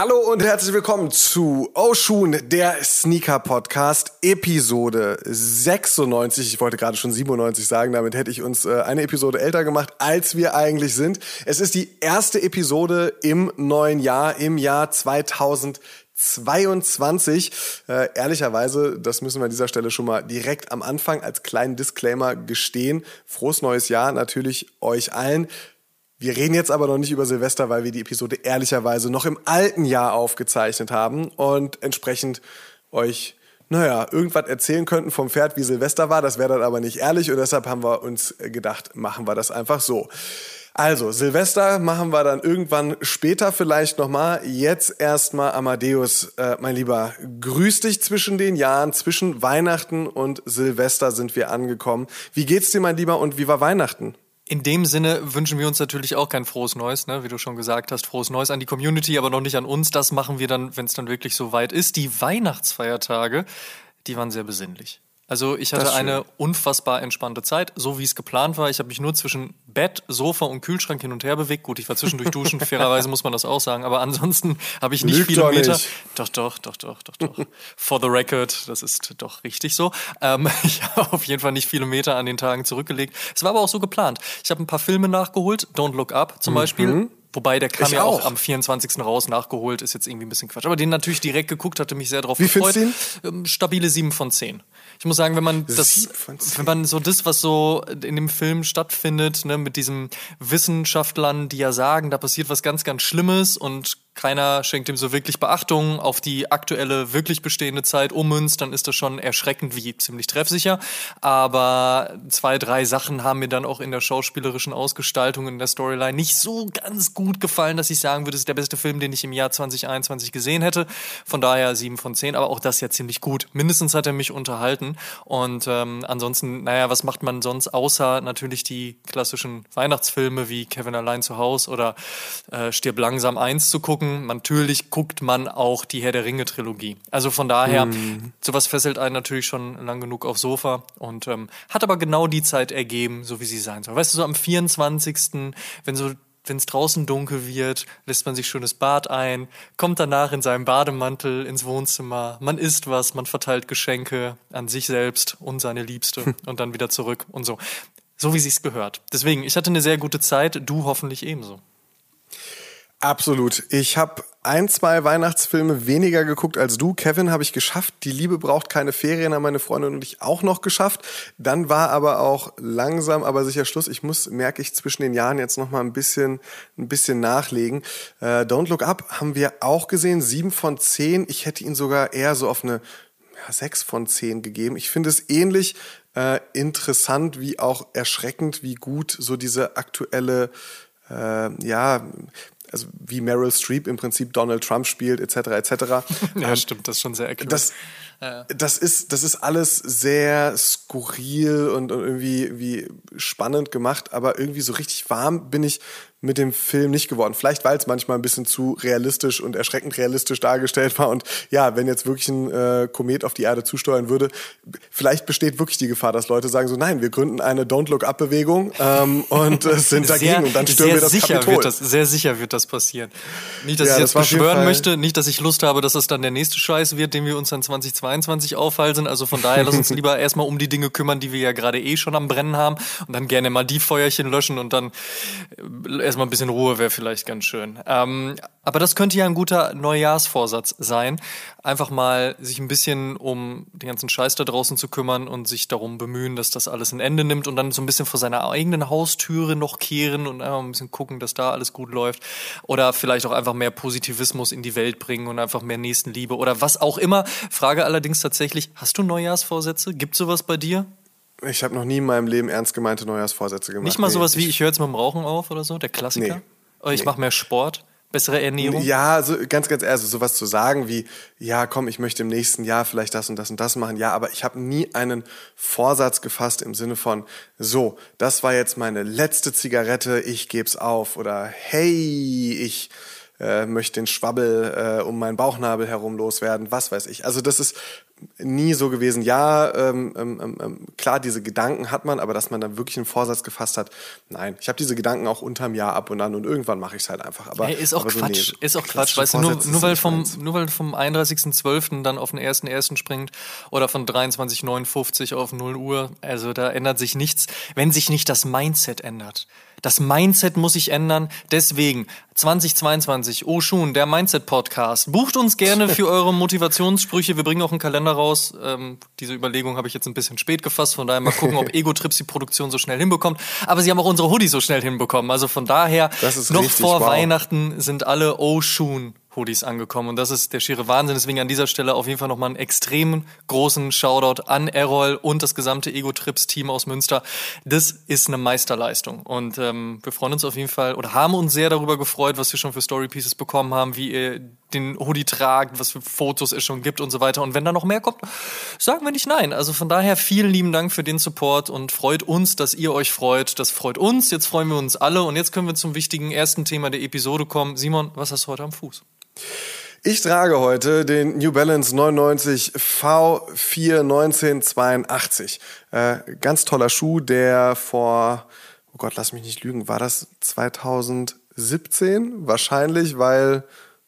Hallo und herzlich willkommen zu Oshun, der Sneaker Podcast, Episode 96. Ich wollte gerade schon 97 sagen, damit hätte ich uns äh, eine Episode älter gemacht, als wir eigentlich sind. Es ist die erste Episode im neuen Jahr, im Jahr 2022. Äh, ehrlicherweise, das müssen wir an dieser Stelle schon mal direkt am Anfang als kleinen Disclaimer gestehen. Frohes neues Jahr natürlich euch allen. Wir reden jetzt aber noch nicht über Silvester, weil wir die Episode ehrlicherweise noch im alten Jahr aufgezeichnet haben und entsprechend euch, naja, irgendwas erzählen könnten vom Pferd, wie Silvester war. Das wäre dann aber nicht ehrlich und deshalb haben wir uns gedacht, machen wir das einfach so. Also, Silvester machen wir dann irgendwann später vielleicht nochmal. Jetzt erstmal Amadeus, äh, mein Lieber, grüß dich zwischen den Jahren, zwischen Weihnachten und Silvester sind wir angekommen. Wie geht's dir, mein Lieber, und wie war Weihnachten? In dem Sinne wünschen wir uns natürlich auch kein frohes Neues, ne? wie du schon gesagt hast, frohes Neues an die Community, aber noch nicht an uns. Das machen wir dann, wenn es dann wirklich so weit ist. Die Weihnachtsfeiertage, die waren sehr besinnlich. Also ich hatte eine unfassbar entspannte Zeit, so wie es geplant war. Ich habe mich nur zwischen Bett, Sofa und Kühlschrank hin und her bewegt. Gut, ich war zwischendurch duschen, fairerweise muss man das auch sagen. Aber ansonsten habe ich nicht Lügt viele doch Meter. nicht. Doch, doch, doch, doch, doch, doch. For the record, das ist doch richtig so. Ähm, ich habe auf jeden Fall nicht viele Meter an den Tagen zurückgelegt. Es war aber auch so geplant. Ich habe ein paar Filme nachgeholt. Don't Look Up zum Beispiel. Wobei der kam Ich ja auch. auch. am 24. raus nachgeholt, ist jetzt irgendwie ein bisschen Quatsch. Aber den natürlich direkt geguckt, hatte mich sehr drauf Wie gefreut. findest Ähm, Stabile 7 von 10. Ich muss sagen, wenn man das, wenn man so das, was so in dem Film stattfindet, ne, mit diesen Wissenschaftlern, die ja sagen, da passiert was ganz, ganz Schlimmes und keiner schenkt dem so wirklich Beachtung auf die aktuelle, wirklich bestehende Zeit ummünzt, dann ist das schon erschreckend wie ziemlich treffsicher. Aber zwei, drei Sachen haben mir dann auch in der schauspielerischen Ausgestaltung, in der Storyline nicht so ganz gut gefallen, dass ich sagen würde, es ist der beste Film, den ich im Jahr 2021 gesehen hätte. Von daher sieben von zehn, aber auch das ja ziemlich gut. Mindestens hat er mich unterhalten. Und ähm, ansonsten, naja, was macht man sonst außer natürlich die klassischen Weihnachtsfilme wie Kevin allein zu Haus oder äh, Stirb langsam eins zu gucken. Natürlich guckt man auch die Herr der Ringe Trilogie. Also von daher, sowas fesselt einen natürlich schon lang genug aufs Sofa und ähm, hat aber genau die Zeit ergeben, so wie sie sein soll. Weißt du, so am 24., wenn so wenn es draußen dunkel wird, lässt man sich schönes Bad ein, kommt danach in seinem Bademantel ins Wohnzimmer, man isst was, man verteilt Geschenke an sich selbst und seine Liebste und dann wieder zurück und so. So wie sich's gehört. Deswegen, ich hatte eine sehr gute Zeit, du hoffentlich ebenso. Absolut. Ich habe ein, zwei Weihnachtsfilme weniger geguckt als du. Kevin habe ich geschafft. Die Liebe braucht keine Ferien, haben meine Freundin und ich auch noch geschafft. Dann war aber auch langsam, aber sicher Schluss. Ich muss, merke ich, zwischen den Jahren jetzt noch mal ein bisschen, ein bisschen nachlegen. Äh, Don't Look Up haben wir auch gesehen. Sieben von zehn. Ich hätte ihn sogar eher so auf eine ja, sechs von zehn gegeben. Ich finde es ähnlich äh, interessant wie auch erschreckend, wie gut so diese aktuelle äh, ja, also wie Meryl Streep im Prinzip Donald Trump spielt, etc., etc. Ja, stimmt, das ist schon sehr accurate. Das, das ist, das ist alles sehr skurril und, und irgendwie wie spannend gemacht, aber irgendwie so richtig warm bin ich mit dem Film nicht geworden. Vielleicht, weil es manchmal ein bisschen zu realistisch und erschreckend realistisch dargestellt war. Und ja, wenn jetzt wirklich ein äh, Komet auf die Erde zusteuern würde, vielleicht besteht wirklich die Gefahr, dass Leute sagen so, nein, wir gründen eine Don't Look Up Bewegung ähm, und äh, sind dagegen und dann stürmen sehr wir das sicher Kapitol. Wird das, sehr sicher wird das passieren. Nicht, dass Ja, ich das jetzt jeden beschwören möchte, nicht, dass ich Lust habe, dass das dann der nächste Scheiß wird, den wir uns dann 2022 aufhalsen. Also von daher, lass uns lieber erstmal um die Dinge kümmern, die wir ja gerade eh schon am Brennen haben und dann gerne mal die Feuerchen löschen und dann äh, erstmal ein bisschen Ruhe wäre vielleicht ganz schön. Ähm, aber das könnte ja ein guter Neujahrsvorsatz sein. Einfach mal sich ein bisschen um den ganzen Scheiß da draußen zu kümmern und sich darum bemühen, dass das alles ein Ende nimmt und dann so ein bisschen vor seiner eigenen Haustüre noch kehren und einfach ein bisschen gucken, dass da alles gut läuft. Oder vielleicht auch einfach mehr Positivismus in die Welt bringen und einfach mehr Nächstenliebe oder was auch immer. Frage allerdings tatsächlich, hast du Neujahrsvorsätze? Gibt sowas bei dir? Ich habe noch nie in meinem Leben ernst gemeinte Neujahrsvorsätze gemacht. Nicht mal Nee, sowas wie, ich- ich höre jetzt mit dem Rauchen auf oder so, der Klassiker? Nee. Oh, ich mache mehr Sport. Bessere Ernährung? Ja, so, ganz, ganz ehrlich, also sowas zu sagen wie, ja, komm, ich möchte im nächsten Jahr vielleicht das und das und das machen. Ja, aber ich habe nie einen Vorsatz gefasst im Sinne von, so, das war jetzt meine letzte Zigarette, ich geb's auf. Oder hey, ich äh, möchte den Schwabbel äh, um meinen Bauchnabel herum loswerden, was weiß ich. Also das ist nie so gewesen. Ja, ähm, ähm, ähm, klar, diese Gedanken hat man, aber dass man dann wirklich einen Vorsatz gefasst hat, nein. Ich habe diese Gedanken auch unterm Jahr ab und an und irgendwann mache ich es halt einfach. Aber hey, ist auch aber Quatsch, so, nee, ist auch Quatsch. Weißt du, nur, nur weil vom nur weil vom 31.12. dann auf den 1.1. springt oder von 23.59 auf 0 Uhr, also da ändert sich nichts, wenn sich nicht das Mindset ändert. Das Mindset muss sich ändern. Deswegen 2022, Oh Schun, der Mindset Podcast. Bucht uns gerne für eure Motivationssprüche. Wir bringen auch einen Kalender raus. Ähm, diese Überlegung habe ich jetzt ein bisschen spät gefasst. Von daher mal gucken, ob Ego Trips die Produktion so schnell hinbekommt. Aber sie haben auch unsere Hoodies so schnell hinbekommen. Also von daher, noch richtig, vor wow. Weihnachten sind alle Oh Schun Hoodies angekommen. Und das ist der schiere Wahnsinn. Deswegen an dieser Stelle auf jeden Fall nochmal einen extrem großen Shoutout an Errol und das gesamte Ego-Trips-Team aus Münster. Das ist eine Meisterleistung. Und ähm, wir freuen uns auf jeden Fall oder haben uns sehr darüber gefreut, was wir schon für Story Pieces bekommen haben, wie ihr den Hoodie tragt, was für Fotos es schon gibt und so weiter. Und wenn da noch mehr kommt, sagen wir nicht nein. Also von daher vielen lieben Dank für den Support und freut uns, dass ihr euch freut. Das freut uns. Jetzt freuen wir uns alle. Und jetzt können wir zum wichtigen ersten Thema der Episode kommen. Simon, was hast du heute am Fuß? Ich trage heute den New Balance 99 V4 1982. Äh, ganz toller Schuh, der vor, oh Gott, lass mich nicht lügen, war das 2017? Wahrscheinlich, weil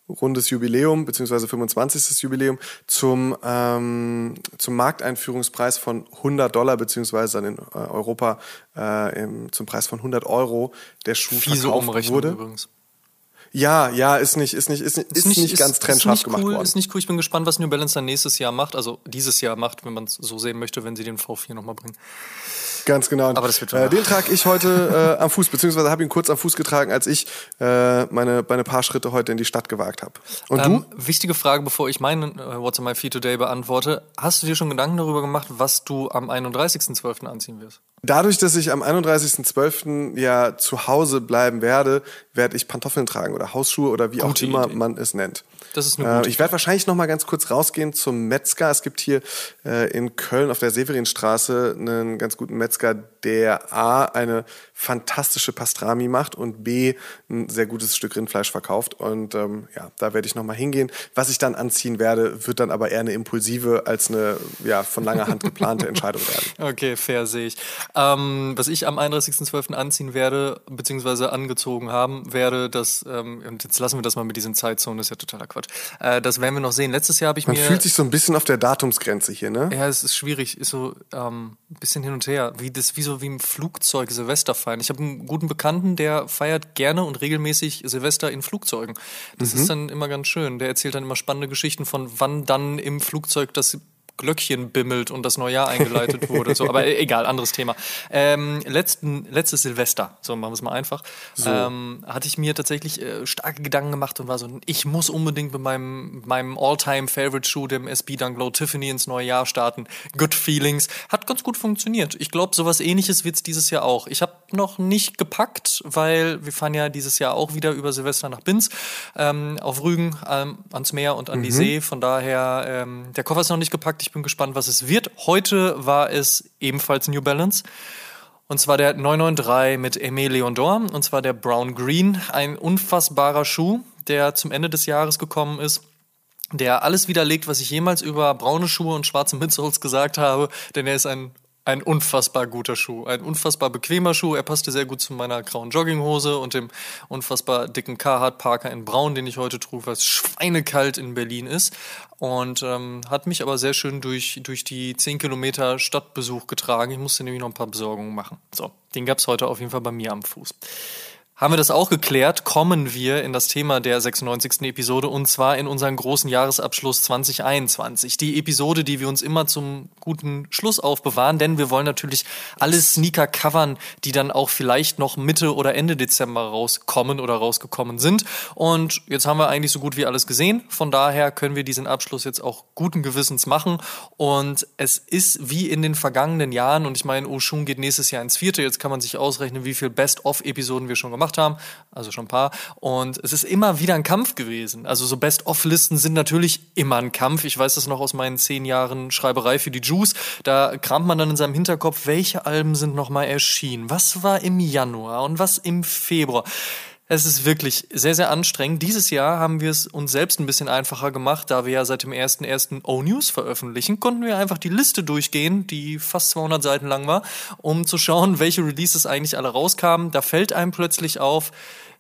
rundes Jubiläum beziehungsweise 25. Jubiläum zum ähm, zum Markteinführungspreis von 100 Dollar beziehungsweise dann in äh, Europa äh, im, zum Preis von 100 Euro der Schuh Fiese verkauft wurde. übrigens. Ja, ja, ist nicht, ist nicht, ist nicht, ist nicht, ganz trennscharf nicht gemacht cool, worden. Ist nicht cool. Ich bin gespannt, was New Balance dann nächstes Jahr macht. Also dieses Jahr macht, wenn man es so sehen möchte, wenn sie den V4 nochmal bringen. Ganz genau. Aber das wird äh, den trage ich heute äh, am Fuß, beziehungsweise habe ihn kurz am Fuß getragen, als ich äh, meine, meine paar Schritte heute in die Stadt gewagt habe. Und Ähm, wichtige Frage, bevor ich meinen äh, What's on my feet today beantworte. Hast du dir schon Gedanken darüber gemacht, was du am 31.12. anziehen wirst? Du? Dadurch, dass ich am 31.12. ja zu Hause bleiben werde, werde ich Pantoffeln tragen oder Hausschuhe oder wie auch Gute immer Idee. man es nennt. Das ist eine Äh, gute ich werde wahrscheinlich noch mal ganz kurz rausgehen zum Metzger. Es gibt hier äh, in Köln auf der Severinstraße einen ganz guten Metzger, der A, eine fantastische Pastrami macht und B, ein sehr gutes Stück Rindfleisch verkauft. Und ähm, ja, da werde ich noch mal hingehen. Was ich dann anziehen werde, wird dann aber eher eine impulsive als eine ja, von langer Hand geplante Entscheidung werden. Okay, fair sehe ich. Ähm, was ich am 31.12. anziehen werde, beziehungsweise angezogen haben werde, das, ähm, und jetzt lassen wir das mal mit diesen Zeitzonen, das ist ja totaler Quatsch. Äh, das werden wir noch sehen. Letztes Jahr habe ich Man mir. fühlt sich so ein bisschen auf der Datumsgrenze hier, ne? Ja, es ist schwierig, ist so ähm, ein bisschen hin und her, wie das wie so wie im Flugzeug Silvester feiern. Ich habe einen guten Bekannten, der feiert gerne und regelmäßig Silvester in Flugzeugen. Das ist dann immer ganz schön. Der erzählt dann immer spannende Geschichten von wann dann im Flugzeug das Glöckchen bimmelt und das Neujahr eingeleitet wurde. So, aber e- egal, anderes Thema. Ähm, letzten, letztes Silvester, so machen wir es mal einfach, ähm, hatte ich mir tatsächlich äh, starke Gedanken gemacht und war so, ich muss unbedingt mit meinem, meinem All-Time-Favorite-Schuh, dem SB Dunk Low Tiffany, ins neue Jahr starten. Good Feelings. Hat ganz gut funktioniert. Ich glaube, sowas ähnliches wird es dieses Jahr auch. Ich habe noch nicht gepackt, weil wir fahren ja dieses Jahr auch wieder über Silvester nach Binz, ähm, auf Rügen, ähm, ans Meer und an die See. Von daher, ähm, der Koffer ist noch nicht gepackt. Ich bin gespannt, was es wird. Heute war es ebenfalls New Balance. Und zwar der 993 mit Aimé Leon Dor. Und zwar der Brown Green. Ein unfassbarer Schuh, der zum Ende des Jahres gekommen ist. Der alles widerlegt, was ich jemals über braune Schuhe und schwarze Midsoles gesagt habe. Denn er ist ein, ein unfassbar guter Schuh. Ein unfassbar bequemer Schuh. Er passte sehr gut zu meiner grauen Jogginghose und dem unfassbar dicken Carhartt Parker in Braun, den ich heute trug, weil es schweinekalt in Berlin ist. Und ähm, hat mich aber sehr schön durch, durch die 10 Kilometer Stadtbesuch getragen. Ich musste nämlich noch ein paar Besorgungen machen. So, den gab's heute auf jeden Fall bei mir am Fuß. Haben wir das auch geklärt, kommen wir in das Thema der 96. Episode und zwar in unseren großen Jahresabschluss 2021. Die Episode, die wir uns immer zum guten Schluss aufbewahren, denn wir wollen natürlich alle Sneaker covern, die dann auch vielleicht noch Mitte oder Ende Dezember rauskommen oder rausgekommen sind. Und jetzt haben wir eigentlich so gut wie alles gesehen. Von daher können wir diesen Abschluss jetzt auch guten Gewissens machen. Und es ist wie in den vergangenen Jahren, und ich meine, Oshun geht nächstes Jahr ins vierte, jetzt kann man sich ausrechnen, wie viel Best-of-Episoden wir schon gemacht gemacht haben, also schon ein paar. Und es ist immer wieder ein Kampf gewesen. Also so Best-of-Listen sind natürlich immer ein Kampf. Ich weiß das noch aus meinen zehn Jahren Schreiberei für die Juice. Da kramt man dann in seinem Hinterkopf, welche Alben sind nochmal erschienen? Was war im Januar und was im Februar? Es ist wirklich sehr, sehr anstrengend. Dieses Jahr haben wir es uns selbst ein bisschen einfacher gemacht, da wir ja seit dem 1.1. O-News veröffentlichen, konnten wir einfach die Liste durchgehen, die fast 200 Seiten lang war, um zu schauen, welche Releases eigentlich alle rauskamen. Da fällt einem plötzlich auf,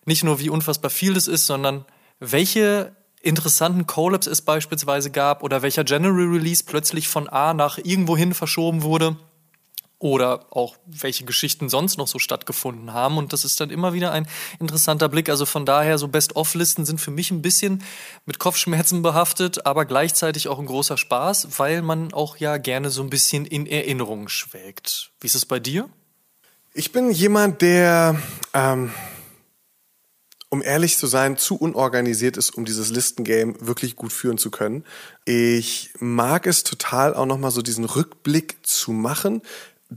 nicht nur wie unfassbar viel das ist, sondern welche interessanten Collabs es beispielsweise gab oder welcher General Release plötzlich von A nach irgendwohin verschoben wurde oder auch welche Geschichten sonst noch so stattgefunden haben. Und das ist dann immer wieder ein interessanter Blick. Also von daher, so Best-of-Listen sind für mich ein bisschen mit Kopfschmerzen behaftet, aber gleichzeitig auch ein großer Spaß, weil man auch ja gerne so ein bisschen in Erinnerung schwelgt. Wie ist es bei dir? Ich bin jemand, der, ähm, um ehrlich zu sein, zu unorganisiert ist, um dieses Listengame wirklich gut führen zu können. Ich mag es total auch nochmal so diesen Rückblick zu machen,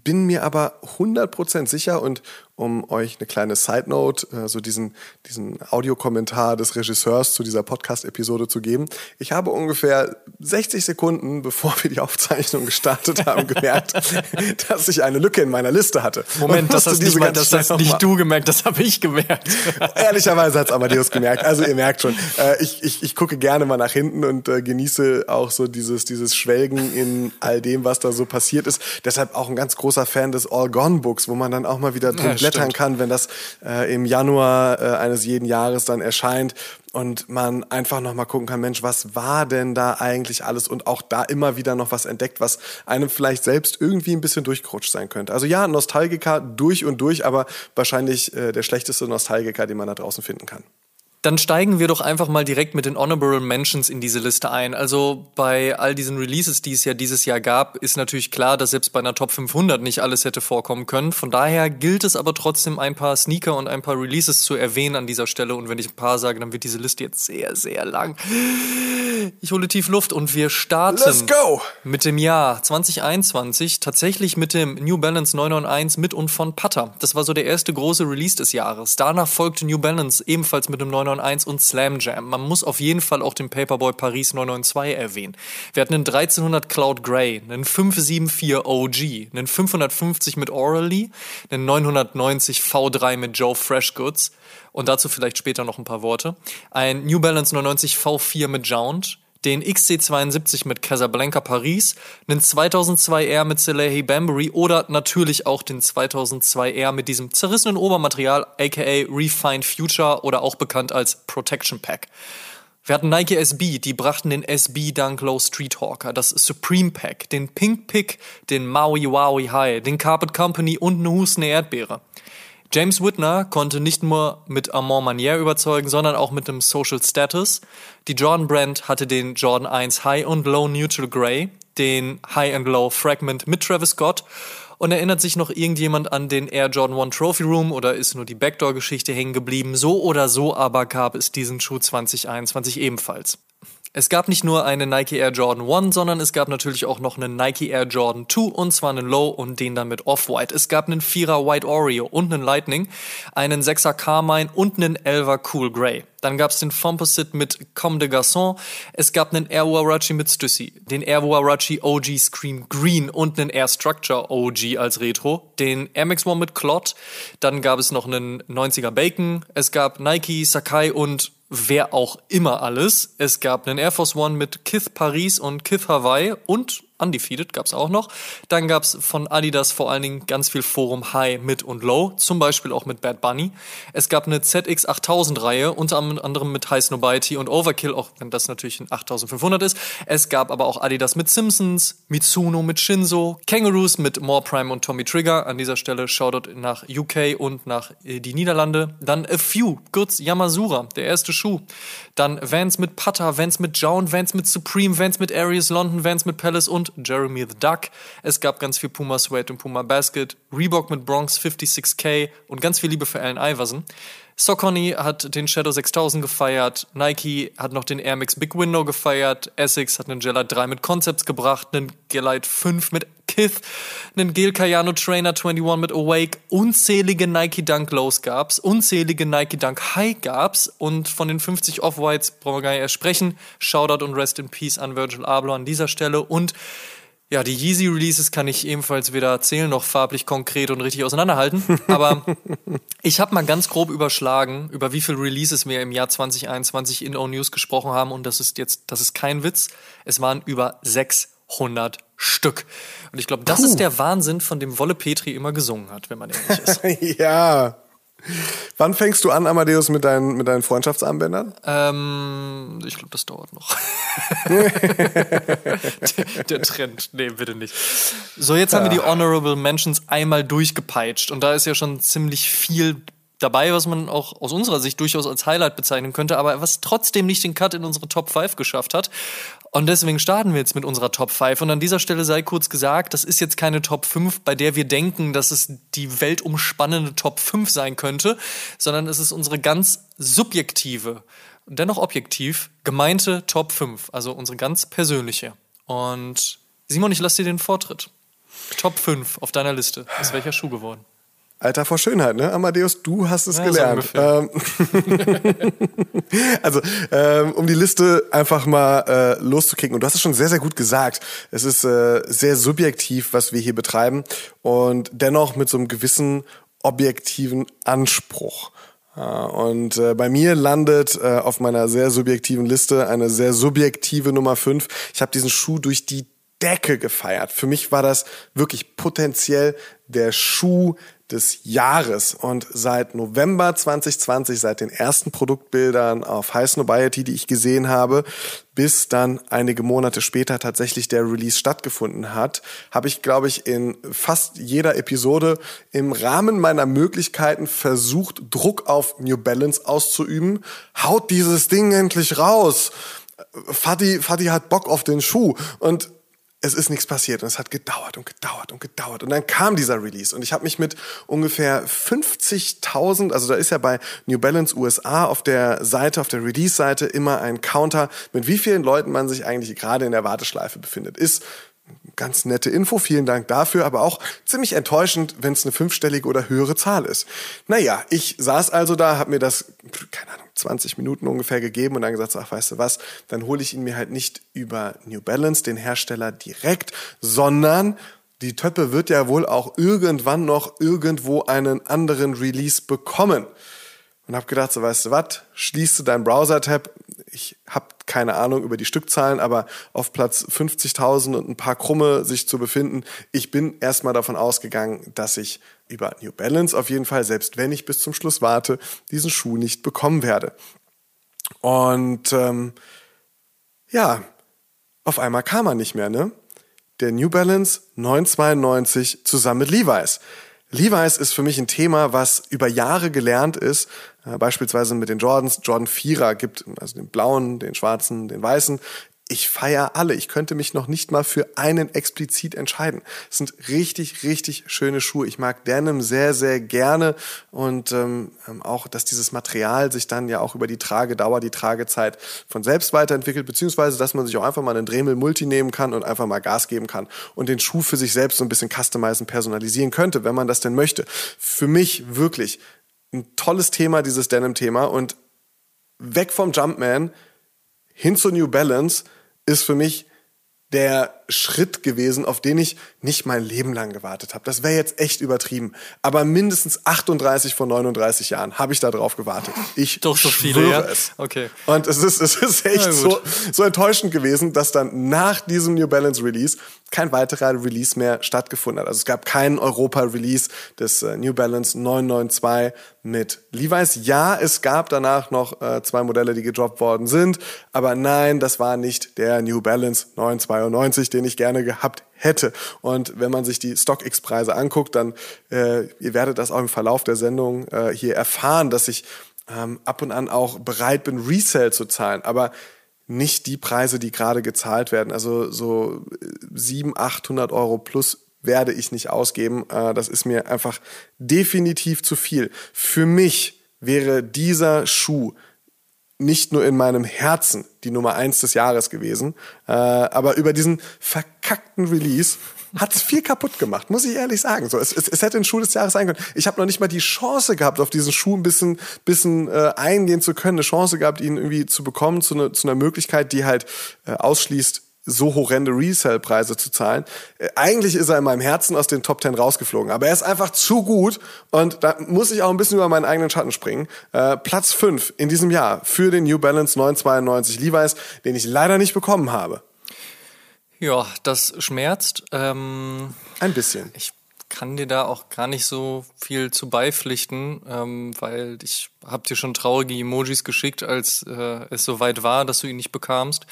bin mir aber 100% sicher und um euch eine kleine Side Note, äh, so diesen, diesen Audiokommentar des Regisseurs zu dieser Podcast-Episode zu geben. Ich habe ungefähr 60 Sekunden, bevor wir die Aufzeichnung gestartet haben, gemerkt, dass ich eine Lücke in meiner Liste hatte. Moment, das hast, nicht, mal, das hast nicht du gemerkt, das habe ich gemerkt. Ehrlicherweise hat's Amadeus gemerkt. Also ihr merkt schon, äh, ich, ich, ich gucke gerne mal nach hinten und äh, genieße auch so dieses, dieses Schwelgen in all dem, was da so passiert ist. Deshalb auch ein ganz großer Fan des All Gone Books, wo man dann auch mal wieder drin ja, blättern kann, wenn das äh, im Januar äh, eines jeden Jahres dann erscheint und man einfach noch mal gucken kann, Mensch, was war denn da eigentlich alles und auch da immer wieder noch was entdeckt, was einem vielleicht selbst irgendwie ein bisschen durchgerutscht sein könnte. Also ja, Nostalgiker durch und durch, aber wahrscheinlich äh, der schlechteste Nostalgiker, den man da draußen finden kann. Dann steigen wir doch einfach mal direkt mit den Honorable Mentions in diese Liste ein. Also bei all diesen Releases, die es ja dieses Jahr gab, ist natürlich klar, dass selbst bei einer Top 500 nicht alles hätte vorkommen können. Von daher gilt es aber trotzdem, ein paar Sneaker und ein paar Releases zu erwähnen an dieser Stelle. Und wenn ich ein paar sage, dann wird diese Liste jetzt sehr, sehr lang. Ich hole tief Luft und wir starten Let's go! mit dem Jahr 2021, tatsächlich mit dem New Balance 991 mit und von Putter. Das war so der erste große Release des Jahres. Danach folgte New Balance ebenfalls mit dem 991 991 und Slam Jam. Man muss auf jeden Fall auch den Paperboy Paris 992 erwähnen. Wir hatten einen 1300 Cloud Grey, einen 574 OG, einen 550 mit Orally, einen 990 V3 mit Joe Freshgoods und dazu vielleicht später noch ein paar Worte. Ein New Balance 99 V4 mit Jount, den XC72 mit Casablanca Paris, einen 2002R mit Salehi Bambury oder natürlich auch den 2002R mit diesem zerrissenen Obermaterial, aka Refined Future oder auch bekannt als Protection Pack. Wir hatten Nike SB, die brachten den SB Dunk Low Street Hawker, das Supreme Pack, den Pink Pick, den Maui Wowie High, den Carpet Company und eine Husne Erdbeere. James Whitner konnte nicht nur mit Amant Manier überzeugen, sondern auch mit dem Social Status. Die Jordan Brand hatte den Jordan 1 High und Low Neutral Grey, den High and Low Fragment mit Travis Scott. Und erinnert sich noch irgendjemand an den Air Jordan 1 Trophy Room oder ist nur die Backdoor-Geschichte hängen geblieben? So oder so aber gab es diesen Schuh 2021 ebenfalls. Es gab nicht nur eine Nike Air Jordan 1, sondern es gab natürlich auch noch einen Nike Air Jordan 2 und zwar einen Low und den dann mit Off-White. Es gab einen 4er White Oreo und einen Lightning, einen 6er Carmine und einen 11er Cool Grey. Dann gab es den Fomposite mit Comme de Garçon. Es gab einen Air Warachi mit Stussy, den Air Warachi OG Scream Green und einen Air Structure OG als Retro, den Air Max One mit Clot. Dann gab es noch einen 90er Bacon. Es gab Nike, Sakai und wer auch immer alles. Es gab einen Air Force One mit Kith Paris und Kith Hawaii und Undefeated gab's auch noch. Dann gab's von Adidas vor allen Dingen ganz viel Forum High, Mid und Low, zum Beispiel auch mit Bad Bunny. Es gab eine ZX 8000 Reihe, unter anderem mit High Snobiety und Overkill, auch wenn das natürlich ein 8500 ist. Es gab aber auch Adidas mit Simpsons, Mitsuno mit Shinzo, Kangaroos mit More Prime und Tommy Trigger. An dieser Stelle Shoutout nach UK und nach äh, die Niederlande. Dann A Few, kurz Yamazura, der erste Schuh. Dann Vans mit Putter, Vans mit Jown, Vans mit Supreme, Vans mit Aries London, Vans mit Palace und Jeremy the Duck. Es gab ganz viel Puma Sweat und Puma Basket, Reebok mit Bronx 56K und ganz viel Liebe für Allen Iverson. Saucony hat den Shadow 6000 gefeiert, Nike hat noch den Air Max Big Window gefeiert, Essex hat einen Gelite 3 mit Concepts gebracht, einen Gelite 5 mit Kith, einen Gel Cayano Trainer 21 mit Awake, unzählige Nike Dunk Lows gab's, unzählige Nike Dunk High gab's und von den 50 Off-Whites brauchen wir gar nicht erst sprechen. Shoutout und Rest in Peace an Virgil Abloh an dieser Stelle und ja, die Yeezy Releases kann ich ebenfalls weder erzählen noch farblich konkret und richtig auseinanderhalten. Aber ich habe mal ganz grob überschlagen, über wie viele Releases wir im Jahr 2021 in O News gesprochen haben. Und das ist jetzt, das ist kein Witz. Es waren über 600 Stück. Und ich glaube, das Puh. ist der Wahnsinn, von dem Wolle Petri immer gesungen hat, wenn man ehrlich ist. ja. Wann fängst du an, Amadeus, mit deinen, mit deinen Freundschaftsarmbändern? Ähm, ich glaube, das dauert noch. der, der, Trend. Nee, bitte nicht. So, jetzt ja. haben wir die Honorable Mentions einmal durchgepeitscht und da ist ja schon ziemlich viel dabei, was man auch aus unserer Sicht durchaus als Highlight bezeichnen könnte, aber was trotzdem nicht den Cut in unsere Top 5 geschafft hat. Und deswegen starten wir jetzt mit unserer Top 5. Und an dieser Stelle sei kurz gesagt, das ist jetzt keine Top 5, bei der wir denken, dass es die weltumspannende Top 5 sein könnte, sondern es ist unsere ganz subjektive, dennoch objektiv gemeinte Top 5, also unsere ganz persönliche. Und Simon, ich lasse dir den Vortritt. Top 5 auf deiner Liste. Ist welcher Schuh geworden? Alter vor Schönheit, ne? Amadeus, du hast es ja, gelernt. Ähm, also, ähm, um die Liste einfach mal äh, loszukicken. Und du hast es schon sehr, sehr gut gesagt. Es ist äh, sehr subjektiv, was wir hier betreiben. Und dennoch mit so einem gewissen objektiven Anspruch. Und äh, bei mir landet äh, auf meiner sehr subjektiven Liste eine sehr subjektive Nummer 5. Ich habe diesen Schuh durch die Decke gefeiert. Für mich war das wirklich potenziell der Schuh des Jahres. Und seit November 2020, seit den ersten Produktbildern auf High Snobiety, die ich gesehen habe, bis dann einige Monate später tatsächlich der Release stattgefunden hat, habe ich, glaube ich, in fast jeder Episode im Rahmen meiner Möglichkeiten versucht, Druck auf New Balance auszuüben. Haut dieses Ding endlich raus! Fadi, Fadi hat Bock auf den Schuh. Und es ist nichts passiert und es hat gedauert und gedauert und gedauert und dann kam dieser Release und ich habe mich mit ungefähr 50.000, also da ist ja bei New Balance USA auf der Seite, auf der Release-Seite immer ein Counter, mit wie vielen Leuten man sich eigentlich gerade in der Warteschleife befindet. Ist ganz nette Info, vielen Dank dafür, aber auch ziemlich enttäuschend, wenn es eine fünfstellige oder höhere Zahl ist. Naja, ich saß also da, habe mir das, keine Ahnung, 20 Minuten ungefähr gegeben und dann gesagt, ach, weißt du was, dann hole ich ihn mir halt nicht über New Balance, den Hersteller, direkt, sondern die Töppe wird ja wohl auch irgendwann noch irgendwo einen anderen Release bekommen. Und habe gedacht, so weißt du was, schließt du deinen Browser-Tab, ich habe keine Ahnung über die Stückzahlen, aber auf Platz 50.000 und ein paar Krumme sich zu befinden. Ich bin erstmal davon ausgegangen, dass ich über New Balance auf jeden Fall, selbst wenn ich bis zum Schluss warte, diesen Schuh nicht bekommen werde. Und ähm, ja, auf einmal kam er nicht mehr, ne? Der New Balance 992 zusammen mit Levi's. Levi's ist für mich ein Thema, was über Jahre gelernt ist. Äh, beispielsweise mit den Jordans. Jordan 4er gibt, also den blauen, den schwarzen, den weißen ich feiere alle. Ich könnte mich noch nicht mal für einen explizit entscheiden. Es sind richtig, richtig schöne Schuhe. Ich mag Denim sehr, sehr gerne und ähm, ähm, auch, dass dieses Material sich dann ja auch über die Tragedauer, die Tragezeit von selbst weiterentwickelt, beziehungsweise, dass man sich auch einfach mal einen Dremel Multi nehmen kann und einfach mal Gas geben kann und den Schuh für sich selbst so ein bisschen customizen, personalisieren könnte, wenn man das denn möchte. Für mich wirklich ein tolles Thema, dieses Denim-Thema und weg vom Jumpman hin zu New Balance ist für mich der Schritt gewesen, auf den ich nicht mein Leben lang gewartet habe. Das wäre jetzt echt übertrieben. Aber mindestens 38 von 39 Jahren habe ich da drauf gewartet. Ich Doch so viele, ja? es. Okay. Und es ist, es ist echt so, so enttäuschend gewesen, dass dann nach diesem New Balance Release kein weiterer Release mehr stattgefunden hat. Also es gab keinen Europa-Release des äh, New Balance 992 mit Levi's. Ja, es gab danach noch äh, zwei Modelle, die gedroppt worden sind, aber nein, das war nicht der New Balance 992, den ich gerne gehabt hätte. Und wenn man sich die StockX-Preise anguckt, dann äh, ihr werdet das auch im Verlauf der Sendung äh, hier erfahren, dass ich ähm, ab und an auch bereit bin, Resale zu zahlen. Aber nicht die Preise, die gerade gezahlt werden. Also so 700, 800 Euro plus werde ich nicht ausgeben. Äh, das ist mir einfach definitiv zu viel. Für mich wäre dieser Schuh nicht nur in meinem Herzen die Nummer eins des Jahres gewesen, äh, aber über diesen verkackten Release hat's viel kaputt gemacht, muss ich ehrlich sagen. So, es, es, es hätte ein Schuh des Jahres sein können. Ich habe noch nicht mal die Chance gehabt, auf diesen Schuh ein bisschen, bisschen äh, eingehen zu können, eine Chance gehabt, ihn irgendwie zu bekommen, zu, ne, zu einer Möglichkeit, die halt äh, ausschließt, so horrende Resale-Preise zu zahlen. Äh, eigentlich ist er in meinem Herzen aus den Top 10 rausgeflogen, aber er ist einfach zu gut und da muss ich auch ein bisschen über meinen eigenen Schatten springen. Äh, Platz 5 in diesem Jahr für den New Balance 992 Levi's, den ich leider nicht bekommen habe. Ja, das schmerzt. Ähm, ein bisschen. Ich kann dir da auch gar nicht so viel zu beipflichten, ähm, weil ich habe dir schon traurige Emojis geschickt, als äh, es soweit war, dass du ihn nicht bekamst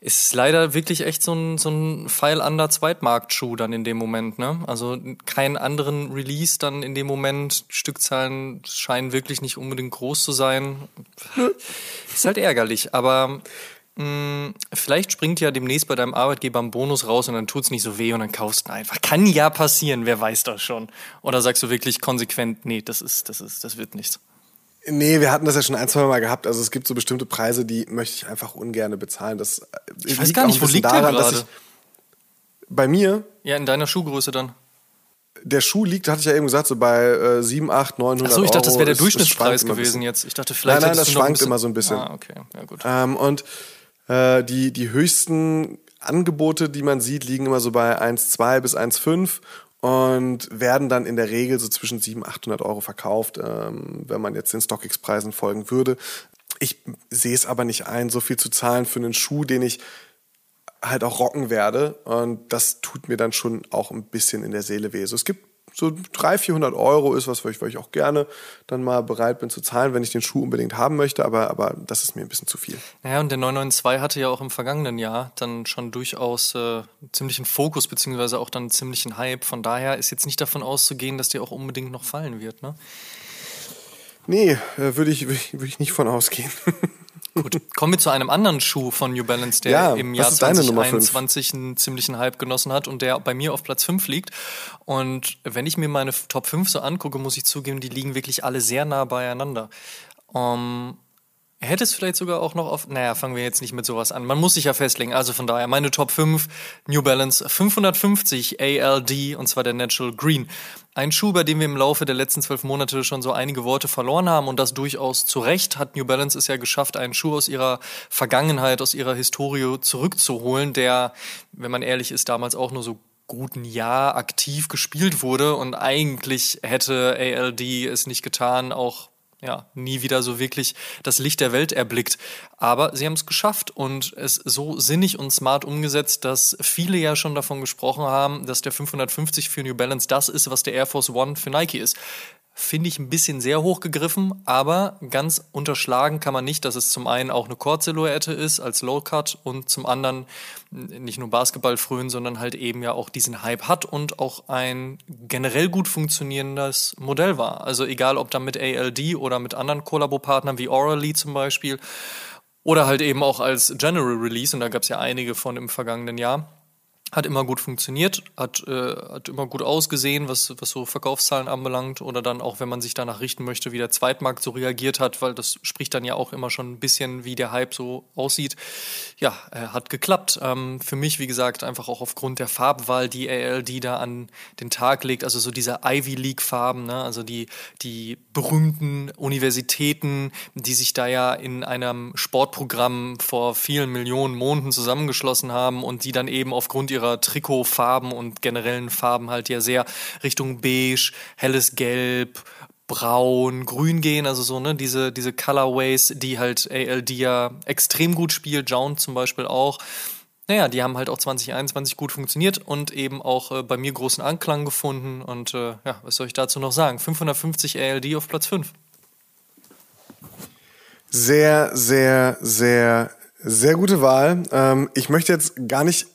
ist leider wirklich echt so ein, so ein Pfeil an der Zweitmarktschuh dann in dem Moment. Ne? Also keinen anderen Release dann in dem Moment. Stückzahlen scheinen wirklich nicht unbedingt groß zu sein. Ist halt ärgerlich, aber mh, mm, vielleicht springt ja demnächst bei deinem Arbeitgeber ein Bonus raus und dann tut's nicht so weh und dann kaufst du einfach. Kann ja passieren, wer weiß das schon. Oder sagst du wirklich konsequent, nee, das ist, das ist, das wird nichts. Nee, wir hatten das ja schon ein, zwei Mal gehabt. Also es gibt so bestimmte Preise, die möchte ich einfach ungern bezahlen. Das äh, ich weiß gar nicht, wo liegt daran, der gerade? Bei mir? Ja, in deiner Schuhgröße dann. Der Schuh liegt, hatte ich ja eben gesagt, so bei äh, 7, 8, 900 Achso, ich dachte, das wäre der Durchschnittspreis gewesen jetzt. Ich dachte, vielleicht Nein, nein, das schwankt immer so ein bisschen. Ah, okay, ja gut. Ähm, und äh, die, die höchsten Angebote, die man sieht, liegen immer so bei 1,2 bis 1,5 und werden dann in der Regel so zwischen 700, 800 Euro verkauft, ähm, wenn man jetzt den StockX-Preisen folgen würde. Ich sehe es aber nicht ein, so viel zu zahlen für einen Schuh, den ich halt auch rocken werde. Und das tut mir dann schon auch ein bisschen in der Seele weh. Also es gibt so 300, 400 Euro ist was, was ich auch gerne dann mal bereit bin zu zahlen, wenn ich den Schuh unbedingt haben möchte, aber, aber das ist mir ein bisschen zu viel. Naja, und der 992 hatte ja auch im vergangenen Jahr dann schon durchaus äh, ziemlichen Fokus, beziehungsweise auch dann ziemlichen Hype. Von daher ist jetzt nicht davon auszugehen, dass der auch unbedingt noch fallen wird, ne? Nee, äh, würde ich, würd ich nicht von ausgehen. Gut, kommen wir zu einem anderen Schuh von New Balance, der ja, im Jahr 2021 einen ziemlichen Hype genossen hat und der bei mir auf Platz 5 liegt. Und wenn ich mir meine Top 5 so angucke, muss ich zugeben, die liegen wirklich alle sehr nah beieinander. Um, Hätte es vielleicht sogar auch noch auf, naja, fangen wir jetzt nicht mit sowas an. Man muss sich ja festlegen. Also von daher, meine Top 5, New Balance 550 ALD und zwar der Natural Green. Ein Schuh, bei dem wir im Laufe der letzten zwölf Monate schon so einige Worte verloren haben und das durchaus zu Recht hat New Balance es ja geschafft, einen Schuh aus ihrer Vergangenheit, aus ihrer Historie zurückzuholen, der, wenn man ehrlich ist, damals auch nur so guten Jahr aktiv gespielt wurde und eigentlich hätte ALD es nicht getan, auch ja, nie wieder so wirklich das Licht der Welt erblickt. Aber sie haben es geschafft und es so sinnig und smart umgesetzt, dass viele ja schon davon gesprochen haben, dass der 550 für New Balance das ist, was der Air Force One für Nike ist finde ich ein bisschen sehr hoch gegriffen, aber ganz unterschlagen kann man nicht, dass es zum einen auch eine Cord-Silhouette ist als Low Cut und zum anderen nicht nur Basketball frühen, sondern halt eben ja auch diesen Hype hat und auch ein generell gut funktionierendes Modell war. Also egal ob dann mit ALD oder mit anderen Kollabopartnern wie Orally zum Beispiel oder halt eben auch als General Release und da gab es ja einige von im vergangenen Jahr hat immer gut funktioniert, hat, äh, hat immer gut ausgesehen, was, was so Verkaufszahlen anbelangt oder dann auch, wenn man sich danach richten möchte, wie der Zweitmarkt so reagiert hat, weil das spricht dann ja auch immer schon ein bisschen, wie der Hype so aussieht. Ja, äh, hat geklappt. Ähm, für mich, wie gesagt, einfach auch aufgrund der Farbwahl, die ALD da an den Tag legt, also so diese Ivy League Farben, ne? also die, die berühmten Universitäten, die sich da ja in einem Sportprogramm vor vielen Millionen Monaten zusammengeschlossen haben und die dann eben aufgrund ihrer ihrer Trikotfarben und generellen Farben halt ja sehr Richtung beige, helles Gelb, braun, grün gehen, also so, ne, diese, diese Colorways, die halt ALD ja extrem gut spielt, Jound zum Beispiel auch. Naja, die haben halt auch 2021 gut funktioniert und eben auch äh, bei mir großen Anklang gefunden. Und äh, ja, was soll ich dazu noch sagen? 550 ALD auf Platz 5. Sehr, sehr, sehr, sehr gute Wahl. Ähm, ich möchte jetzt gar nicht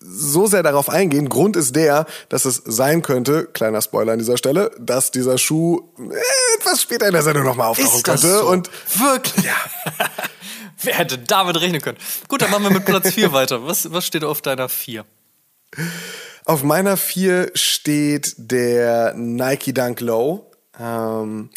so sehr darauf eingehen. Grund ist der, dass es sein könnte, kleiner Spoiler an dieser Stelle, dass dieser Schuh äh, etwas später in der Sendung nochmal auftauchen ist das könnte. So? Und wirklich. Ja. Wer hätte damit rechnen können? Gut, dann machen wir mit Platz 4 weiter. Was, was steht auf deiner 4? Auf meiner 4 steht der Nike Dunk Low. Ähm,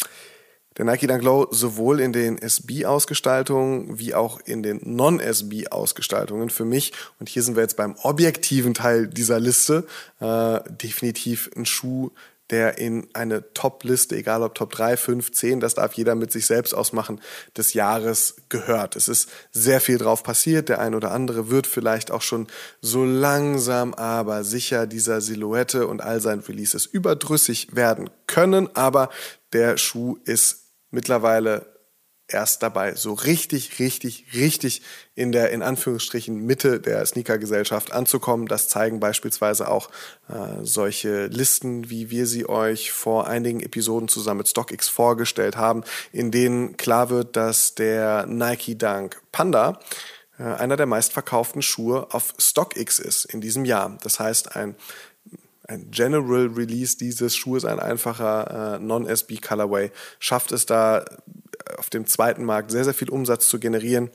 Der Nike Dunk Low sowohl in den SB-Ausgestaltungen wie auch in den Non-SB-Ausgestaltungen für mich, und hier sind wir jetzt beim objektiven Teil dieser Liste, äh, definitiv ein Schuh, der in eine Top-Liste, egal ob Top 3, 5, 10, das darf jeder mit sich selbst ausmachen, des Jahres gehört. Es ist sehr viel drauf passiert. Der ein oder andere wird vielleicht auch schon so langsam, aber sicher dieser Silhouette und all seinen Releases überdrüssig werden können. Aber der Schuh ist mittlerweile erst dabei, so richtig, richtig, richtig in der in Anführungsstrichen Mitte der Sneaker-Gesellschaft anzukommen. Das zeigen beispielsweise auch äh, solche Listen, wie wir sie euch vor einigen Episoden zusammen mit StockX vorgestellt haben, in denen klar wird, dass der Nike Dunk Panda äh, einer der meistverkauften Schuhe auf StockX ist in diesem Jahr. Das heißt, ein ein General Release dieses Schuhes, ein einfacher äh, Non-SB Colorway, schafft es da auf dem zweiten Markt sehr, sehr viel Umsatz zu generieren.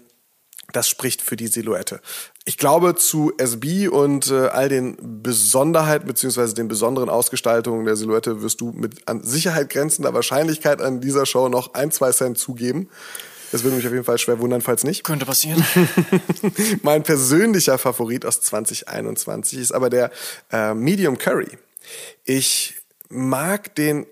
Das spricht für die Silhouette. Ich glaube, zu SB und äh, all den Besonderheiten beziehungsweise den besonderen Ausgestaltungen der Silhouette wirst du mit an Sicherheit grenzender Wahrscheinlichkeit an dieser Show noch ein, zwei Cent zugeben. Das würde mich auf jeden Fall schwer wundern, falls nicht. Könnte passieren. mein persönlicher Favorit aus 2021 ist aber der äh, Medium Curry. Ich mag den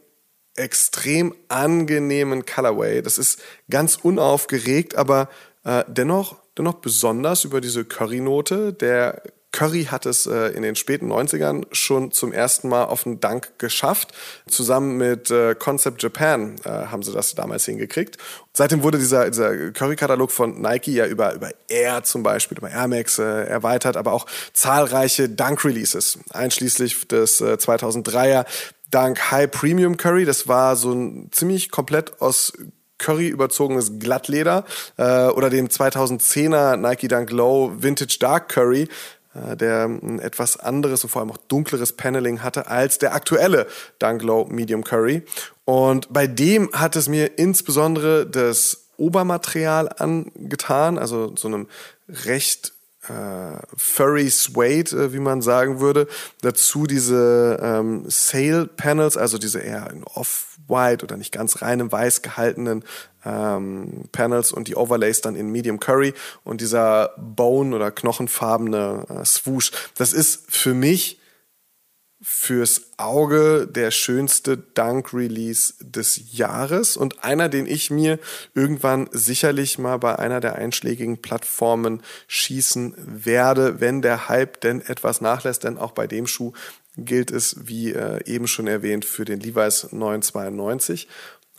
extrem angenehmen Colorway. Das ist ganz unaufgeregt, aber äh, dennoch, dennoch besonders über diese Curry-Note. Der Curry hat es äh, in den späten 90ern schon zum ersten Mal auf den Dank geschafft. Zusammen mit äh, Concept Japan äh, haben sie das damals hingekriegt. Seitdem wurde dieser, dieser Curry-Katalog von Nike ja über, über Air zum Beispiel, über Air Max erweitert, aber auch zahlreiche Dunk-Releases, einschließlich des äh, 2003er Dank High Premium Curry. Das war so ein ziemlich komplett aus Curry überzogenes Glattleder äh, oder dem 2010er Nike Dunk Low Vintage Dark Curry, der ein etwas anderes und vor allem auch dunkleres Paneling hatte als der aktuelle Dunk Low Medium Curry. Und bei dem hat es mir insbesondere das Obermaterial angetan, also so einem recht äh, Furry Suede, äh, wie man sagen würde. Dazu diese ähm, Sail Panels, also diese eher in Off-White oder nicht ganz reinem Weiß gehaltenen ähm, Panels und die Overlays dann in Medium Curry und dieser Bone- oder knochenfarbene äh, Swoosh. Das ist für mich fürs Auge der schönste Dunk-Release des Jahres und einer, den ich mir irgendwann sicherlich mal bei einer der einschlägigen Plattformen schießen werde, wenn der Hype denn etwas nachlässt, denn auch bei dem Schuh gilt es, wie äh, eben schon erwähnt, für den Levi's 992,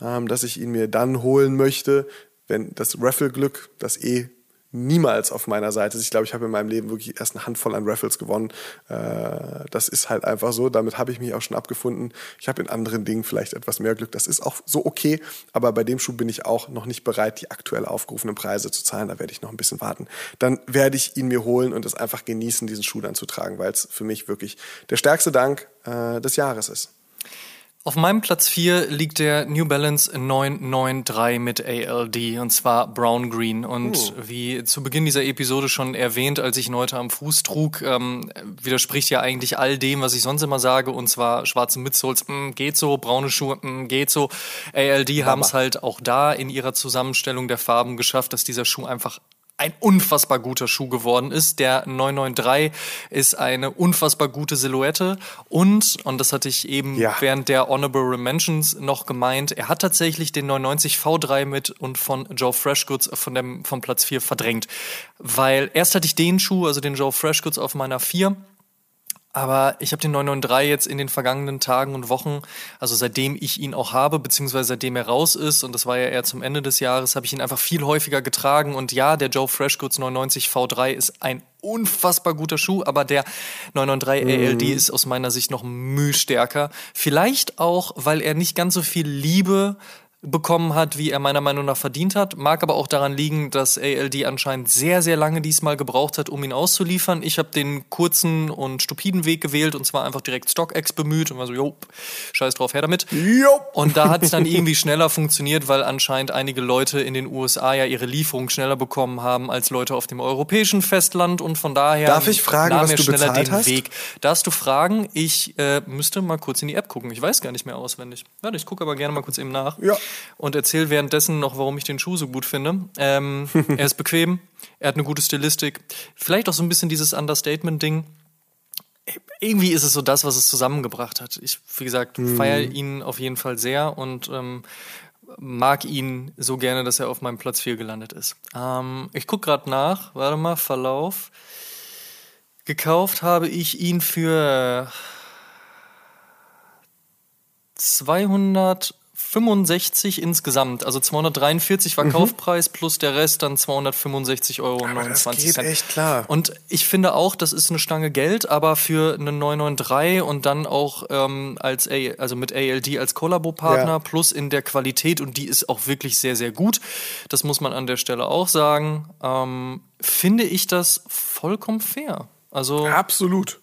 ähm, dass ich ihn mir dann holen möchte, wenn das Raffle-Glück, das eh niemals auf meiner Seite. Ich glaube, ich habe in meinem Leben wirklich erst eine Handvoll an Raffles gewonnen. Äh, das ist halt einfach so. Damit habe ich mich auch schon abgefunden. Ich habe in anderen Dingen vielleicht etwas mehr Glück. Das ist auch so okay. Aber bei dem Schuh bin ich auch noch nicht bereit, die aktuell aufgerufenen Preise zu zahlen. Da werde ich noch ein bisschen warten. Dann werde ich ihn mir holen und es einfach genießen, diesen Schuh dann zu tragen, weil es für mich wirklich der stärkste Dank äh, des Jahres ist. Auf meinem Platz 4 liegt der New Balance 993 mit ALD und zwar Brown Green. Und uh. wie zu Beginn dieser Episode schon erwähnt, als ich ihn heute am Fuß trug, ähm, widerspricht ja eigentlich all dem, was ich sonst immer sage. Und zwar schwarze Midsoles, mh, mm, geht so, braune Schuhe, mh, mm, geht so. ALD haben es halt auch da in ihrer Zusammenstellung der Farben geschafft, dass dieser Schuh einfach ein unfassbar guter Schuh geworden ist. Der 993 ist eine unfassbar gute Silhouette und, und das hatte ich eben ja. während der Honorable Mentions noch gemeint, er hat tatsächlich den 990 V3 mit und von Joe Freshgoods von dem, vom Platz 4 verdrängt. Weil erst hatte ich den Schuh, also den Joe Freshgoods auf meiner 4 aber ich habe den 993 jetzt in den vergangenen Tagen und Wochen, also seitdem ich ihn auch habe, beziehungsweise seitdem er raus ist, und das war ja eher zum Ende des Jahres, habe ich ihn einfach viel häufiger getragen. Und ja, der Joe Freshgoods 99 V3 ist ein unfassbar guter Schuh, aber der 993 mhm. ALD ist aus meiner Sicht noch müh stärker. Vielleicht auch, weil er nicht ganz so viel Liebe bekommen hat, wie er meiner Meinung nach verdient hat. Mag aber auch daran liegen, dass ALD anscheinend sehr, sehr lange diesmal gebraucht hat, um ihn auszuliefern. Ich habe den kurzen und stupiden Weg gewählt und zwar einfach direkt StockX bemüht und war so, jo, scheiß drauf, her damit. Jo. Und da hat es dann irgendwie schneller funktioniert, weil anscheinend einige Leute in den USA ja ihre Lieferung schneller bekommen haben als Leute auf dem europäischen Festland und von daher Darf ich fragen, nahm was du schneller bezahlt den hast? Weg. Darfst du fragen? Ich äh, müsste mal kurz in die App gucken. Ich weiß gar nicht mehr auswendig. Warte, ich gucke aber gerne mal kurz eben nach. Ja. Und erzähle währenddessen noch, warum ich den Schuh so gut finde. Ähm, er ist bequem, er hat eine gute Stilistik, vielleicht auch so ein bisschen dieses Understatement-Ding. Irgendwie ist es so das, was es zusammengebracht hat. Ich, wie gesagt, mhm. feiere ihn auf jeden Fall sehr und ähm, mag ihn so gerne, dass er auf meinem Platz 4 gelandet ist. Ähm, ich gucke gerade nach, warte mal, Verlauf. Gekauft habe ich ihn für 200 65 insgesamt, also 243 war mhm. Kaufpreis plus der Rest dann 265 Euro. Aber das geht echt klar. Und ich finde auch, das ist eine Stange Geld, aber für eine 993 und dann auch ähm, als A, also mit ALD als Kollabo-Partner ja. plus in der Qualität und die ist auch wirklich sehr, sehr gut. Das muss man an der Stelle auch sagen. Ähm, finde ich das vollkommen fair. Also absolut.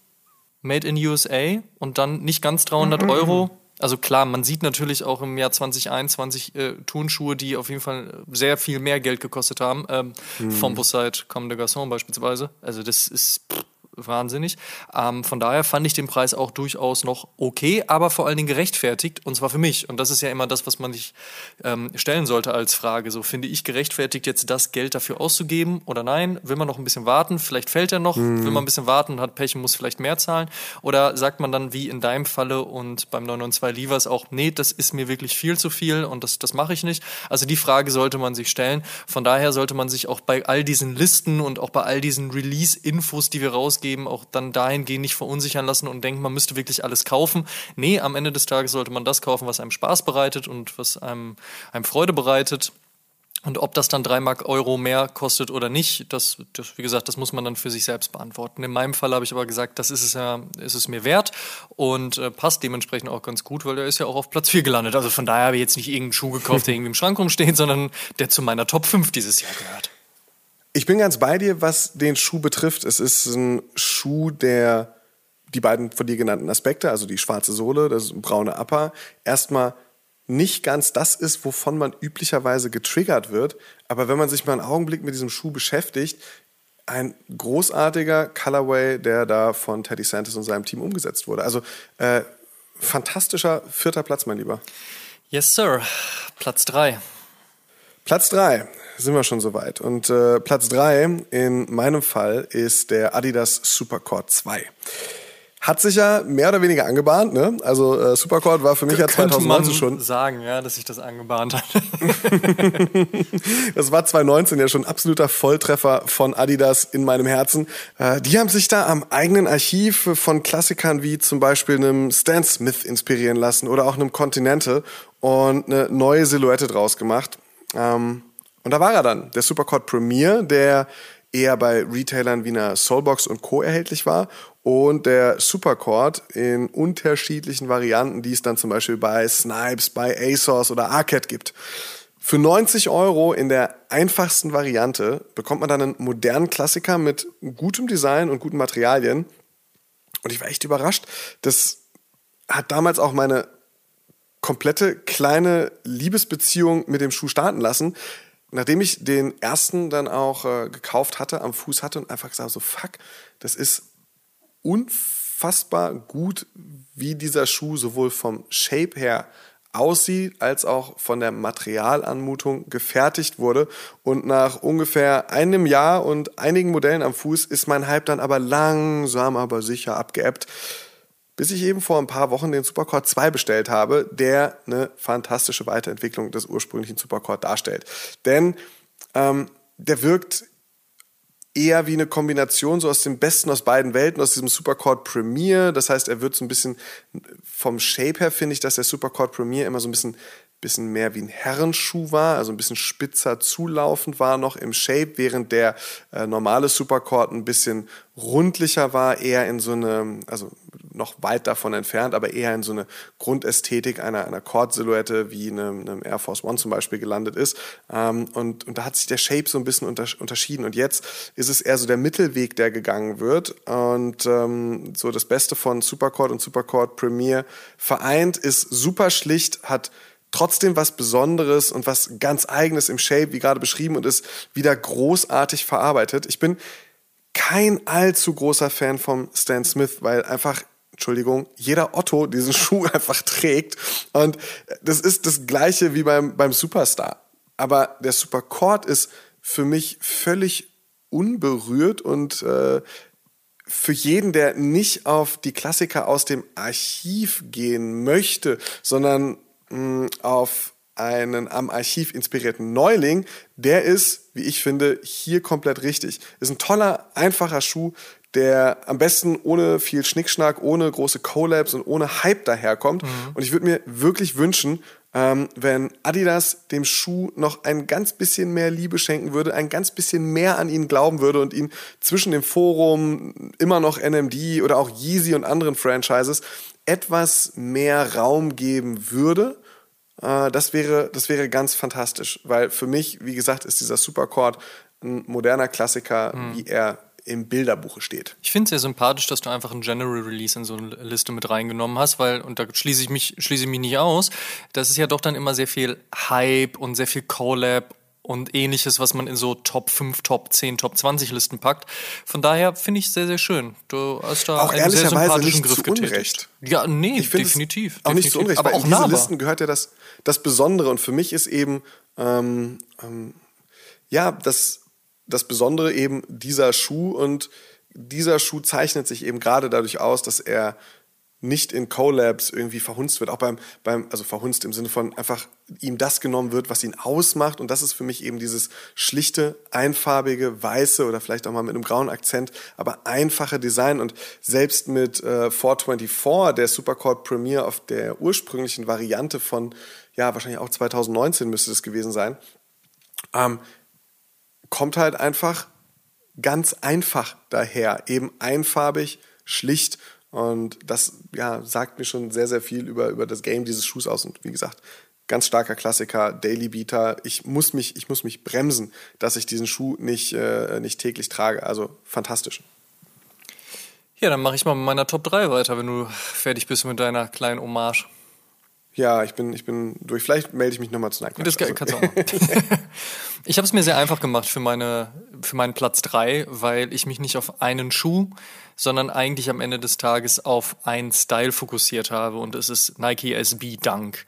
Made in USA und dann nicht ganz 300 mhm. Euro also klar, man sieht natürlich auch im Jahr 2021 äh, Turnschuhe, die auf jeden Fall sehr viel mehr Geld gekostet haben, ähm, mhm. vom Busside Comme de Garçon beispielsweise. Also das ist pff, wahnsinnig. Ähm, von daher fand ich den Preis auch durchaus noch okay, aber vor allen Dingen gerechtfertigt und zwar für mich. Und das ist ja immer das, was man sich ähm, stellen sollte als Frage. So finde ich gerechtfertigt, jetzt das Geld dafür auszugeben oder nein? Will man noch ein bisschen warten? Vielleicht fällt er noch. Mhm. Will man ein bisschen warten, hat Pech und muss vielleicht mehr zahlen? Oder sagt man dann wie in deinem Falle und beim 992 Livers auch, nee, das ist mir wirklich viel zu viel und das, das mache ich nicht. Also die Frage sollte man sich stellen. Von daher sollte man sich auch bei all diesen Listen und auch bei all diesen Release-Infos, die wir rausgeben, geben, auch dann dahingehend nicht verunsichern lassen und denken, man müsste wirklich alles kaufen. Nee, am Ende des Tages sollte man das kaufen, was einem Spaß bereitet und was einem, einem Freude bereitet. Und ob das dann drei Mark Euro mehr kostet oder nicht, das, das, wie gesagt, das muss man dann für sich selbst beantworten. In meinem Fall habe ich aber gesagt, das ist es ja, ist es mir wert und äh, passt dementsprechend auch ganz gut, weil der ist ja auch auf Platz 4 gelandet. Also von daher habe ich jetzt nicht irgendeinen Schuh gekauft, der irgendwie im Schrank rumsteht, sondern der zu meiner Top 5 dieses Jahr gehört. Ich bin ganz bei dir, was den Schuh betrifft. Es ist ein Schuh, der die beiden von dir genannten Aspekte, also die schwarze Sohle, das braune Upper, erstmal nicht ganz das ist, wovon man üblicherweise getriggert wird. Aber wenn man sich mal einen Augenblick mit diesem Schuh beschäftigt, ein großartiger Colorway, der da von Teddy Santis und seinem Team umgesetzt wurde. Also äh, fantastischer vierter Platz, mein Lieber. Yes, Sir. Platz drei. Platz drei sind wir schon soweit. Und äh, Platz drei in meinem Fall ist der Adidas Supercord 2. Hat sich ja mehr oder weniger angebahnt, ne? Also äh, Supercord war für mich ja 2019 schon. sagen, ja, dass sich das angebahnt hat. das war 2019 ja schon ein absoluter Volltreffer von Adidas in meinem Herzen. Äh, die haben sich da am eigenen Archiv von Klassikern wie zum Beispiel einem Stan Smith inspirieren lassen oder auch einem Continental und eine neue Silhouette draus gemacht. Ähm, und da war er dann, der Supercord Premier, der eher bei Retailern wie einer Soulbox und Co. erhältlich war und der Supercord in unterschiedlichen Varianten, die es dann zum Beispiel bei Snipes, bei ASOS oder Arcade gibt. Für 90 Euro in der einfachsten Variante bekommt man dann einen modernen Klassiker mit gutem Design und guten Materialien. Und ich war echt überrascht. Das hat damals auch meine komplette kleine Liebesbeziehung mit dem Schuh starten lassen, nachdem ich den ersten dann auch äh, gekauft hatte, am Fuß hatte und einfach gesagt so, fuck, das ist unfassbar gut, wie dieser Schuh sowohl vom Shape her aussieht, als auch von der Materialanmutung gefertigt wurde. Und nach ungefähr einem Jahr und einigen Modellen am Fuß ist mein Hype dann aber langsam, aber sicher abgeebbt bis ich eben vor ein paar Wochen den Supercord 2 bestellt habe, der eine fantastische Weiterentwicklung des ursprünglichen Supercord darstellt. Denn ähm, der wirkt eher wie eine Kombination so aus dem Besten aus beiden Welten, aus diesem Supercord Premier. Das heißt, er wird so ein bisschen vom Shape her finde ich, dass der Supercord Premier immer so ein bisschen bisschen mehr wie ein Herrenschuh war, also ein bisschen spitzer zulaufend war noch im Shape, während der äh, normale Supercord ein bisschen rundlicher war, eher in so eine, also noch weit davon entfernt, aber eher in so eine Grundästhetik einer, einer Cord-Silhouette wie einem, einem Air Force One zum Beispiel gelandet ist. Ähm, und, und da hat sich der Shape so ein bisschen unter, unterschieden. Und jetzt ist es eher so der Mittelweg, der gegangen wird. Und ähm, so das Beste von Supercord und Supercord Premier vereint ist super schlicht, hat trotzdem was Besonderes und was ganz Eigenes im Shape, wie gerade beschrieben, und ist wieder großartig verarbeitet. Ich bin kein allzu großer Fan vom Stan Smith, weil einfach Entschuldigung, jeder Otto diesen Schuh einfach trägt. Und das ist das gleiche wie beim, beim Superstar. Aber der Supercord ist für mich völlig unberührt und äh, für jeden, der nicht auf die Klassiker aus dem Archiv gehen möchte, sondern mh, auf einen am Archiv inspirierten Neuling, der ist, wie ich finde, hier komplett richtig. Ist ein toller, einfacher Schuh, der am besten ohne viel Schnickschnack, ohne große Collabs und ohne Hype daherkommt. Mhm. Und ich würde mir wirklich wünschen, ähm, wenn Adidas dem Schuh noch ein ganz bisschen mehr Liebe schenken würde, ein ganz bisschen mehr an ihn glauben würde und ihn zwischen dem Forum, immer noch NMD oder auch Yeezy und anderen Franchises etwas mehr Raum geben würde. Äh, das, wäre, das wäre ganz fantastisch, weil für mich, wie gesagt, ist dieser Supercord ein moderner Klassiker, mhm. wie er im Bilderbuche steht. Ich finde es sehr sympathisch, dass du einfach ein General Release in so eine Liste mit reingenommen hast, weil, und da schließe ich mich, schließe ich mich nicht aus, das ist ja doch dann immer sehr viel Hype und sehr viel Collab und ähnliches, was man in so Top 5, Top 10, Top 20 Listen packt. Von daher finde ich es sehr, sehr schön. Du hast da auch einen sehr sympathischen Griff zu Unrecht. Ja, nee, ich definitiv. Auch definitiv. nicht zu Unrecht, aber auch in diese. Listen gehört ja das, das Besondere und für mich ist eben, ähm, ähm, ja, das, das Besondere eben dieser Schuh und dieser Schuh zeichnet sich eben gerade dadurch aus, dass er nicht in Collabs irgendwie verhunzt wird, auch beim, beim, also verhunzt im Sinne von einfach ihm das genommen wird, was ihn ausmacht. Und das ist für mich eben dieses schlichte, einfarbige, weiße oder vielleicht auch mal mit einem grauen Akzent, aber einfache Design. Und selbst mit äh, 424, der Supercord Premiere auf der ursprünglichen Variante von, ja, wahrscheinlich auch 2019 müsste das gewesen sein, ähm, kommt halt einfach ganz einfach daher, eben einfarbig, schlicht und das ja, sagt mir schon sehr, sehr viel über, über das Game dieses Schuhs aus. Und wie gesagt, ganz starker Klassiker, Daily Beater. Ich muss mich, ich muss mich bremsen, dass ich diesen Schuh nicht, äh, nicht täglich trage. Also fantastisch. Ja, dann mache ich mal mit meiner Top 3 weiter, wenn du fertig bist mit deiner kleinen Hommage. Ja, ich bin, ich bin durch. Vielleicht melde ich mich nochmal zu einer Das kannst du auch machen. ich habe es mir sehr einfach gemacht für, meine, für meinen Platz 3, weil ich mich nicht auf einen Schuh, sondern eigentlich am Ende des Tages auf einen Style fokussiert habe und es ist Nike SB Dunk.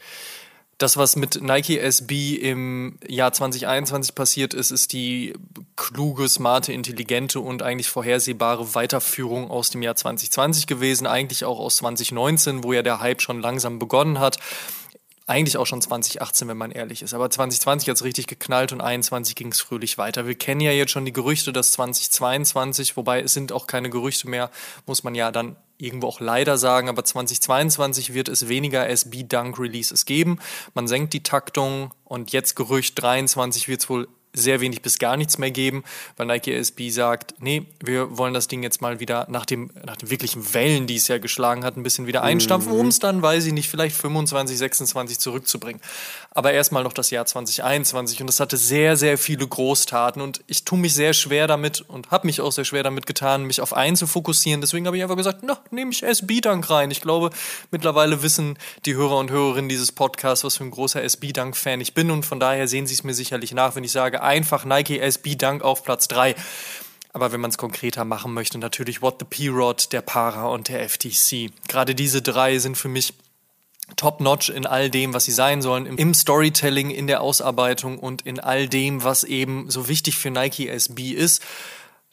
Das, was mit Nike SB im Jahr 2021 passiert ist, ist die kluge, smarte, intelligente und eigentlich vorhersehbare Weiterführung aus dem Jahr 2020 gewesen, eigentlich auch aus 2019, wo ja der Hype schon langsam begonnen hat. Eigentlich auch schon 2018, wenn man ehrlich ist. Aber 2020 hat es richtig geknallt und 2021 ging es fröhlich weiter. Wir kennen ja jetzt schon die Gerüchte, dass 2022, wobei es sind auch keine Gerüchte mehr, muss man ja dann irgendwo auch leider sagen, aber 2022 wird es weniger SB Dunk Releases geben. Man senkt die Taktung und jetzt Gerücht 23 wird es wohl sehr wenig bis gar nichts mehr geben, weil Nike SB sagt, nee, wir wollen das Ding jetzt mal wieder nach dem, nach den wirklichen Wellen, die es ja geschlagen hat, ein bisschen wieder einstampfen, um es dann, weiß ich nicht, vielleicht 25, 26 zurückzubringen. Aber erstmal noch das Jahr 2021 und es hatte sehr, sehr viele Großtaten und ich tue mich sehr schwer damit und habe mich auch sehr schwer damit getan, mich auf einen zu fokussieren. Deswegen habe ich einfach gesagt, na, nehme ich SB-Dank rein. Ich glaube, mittlerweile wissen die Hörer und Hörerinnen dieses Podcasts, was für ein großer SB-Dank-Fan ich bin und von daher sehen sie es mir sicherlich nach, wenn ich sage, einfach Nike SB Dunk auf Platz 3. Aber wenn man es konkreter machen möchte, natürlich What the P-Rod, der Para und der FTC. Gerade diese drei sind für mich top-notch in all dem, was sie sein sollen, im Storytelling, in der Ausarbeitung und in all dem, was eben so wichtig für Nike SB ist.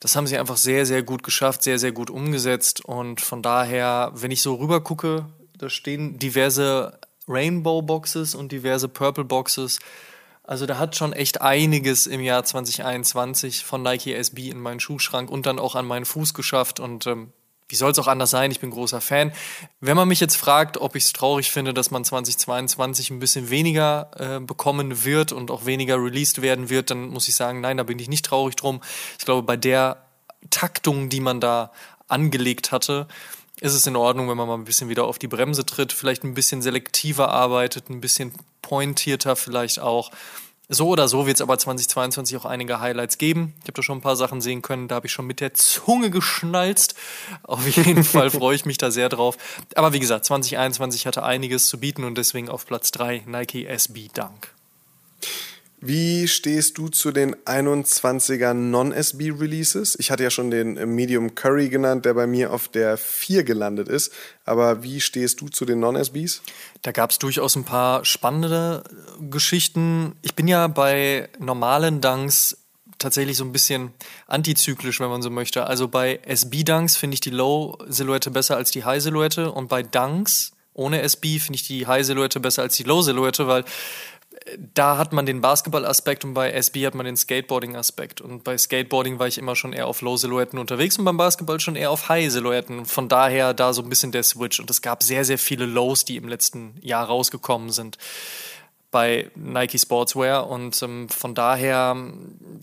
Das haben sie einfach sehr, sehr gut geschafft, sehr, sehr gut umgesetzt. Und von daher, wenn ich so rüber gucke, da stehen diverse Rainbow-Boxes und diverse Purple-Boxes. Also da hat schon echt einiges im Jahr 2021 von Nike SB in meinen Schuhschrank und dann auch an meinen Fuß geschafft und ähm, wie soll es auch anders sein? Ich bin großer Fan. Wenn man mich jetzt fragt, ob ich es traurig finde, dass man 2022 ein bisschen weniger äh, bekommen wird und auch weniger released werden wird, dann muss ich sagen, nein, da bin ich nicht traurig drum. Ich glaube, bei der Taktung, die man da angelegt hatte, ist es in Ordnung, wenn man mal ein bisschen wieder auf die Bremse tritt, vielleicht ein bisschen selektiver arbeitet, ein bisschen pointierter vielleicht auch. So oder so wird es aber 2022 auch einige Highlights geben. Ich habe da schon ein paar Sachen sehen können, da habe ich schon mit der Zunge geschnalzt. Auf jeden Fall freue ich mich da sehr drauf. Aber wie gesagt, 2021 hatte einiges zu bieten und deswegen auf Platz 3 Nike SB Dunk. Wie stehst du zu den 21er Non-SB-Releases? Ich hatte ja schon den Medium Curry genannt, der bei mir auf der 4 gelandet ist. Aber wie stehst du zu den Non-SBs? Da gab es durchaus ein paar spannende Geschichten. Ich bin ja bei normalen Dunks tatsächlich so ein bisschen antizyklisch, wenn man so möchte. Also bei SB-Dunks finde ich die Low-Silhouette besser als die High-Silhouette und bei Dunks ohne SB finde ich die High-Silhouette besser als die Low-Silhouette, weil da hat man den Basketball-Aspekt und bei SB hat man den Skateboarding-Aspekt. Und bei Skateboarding war ich immer schon eher auf Low-Silhouetten unterwegs und beim Basketball schon eher auf High-Silhouetten. Von daher da so ein bisschen der Switch. Und es gab sehr, sehr viele Lows, die im letzten Jahr rausgekommen sind bei Nike Sportswear und ähm, von daher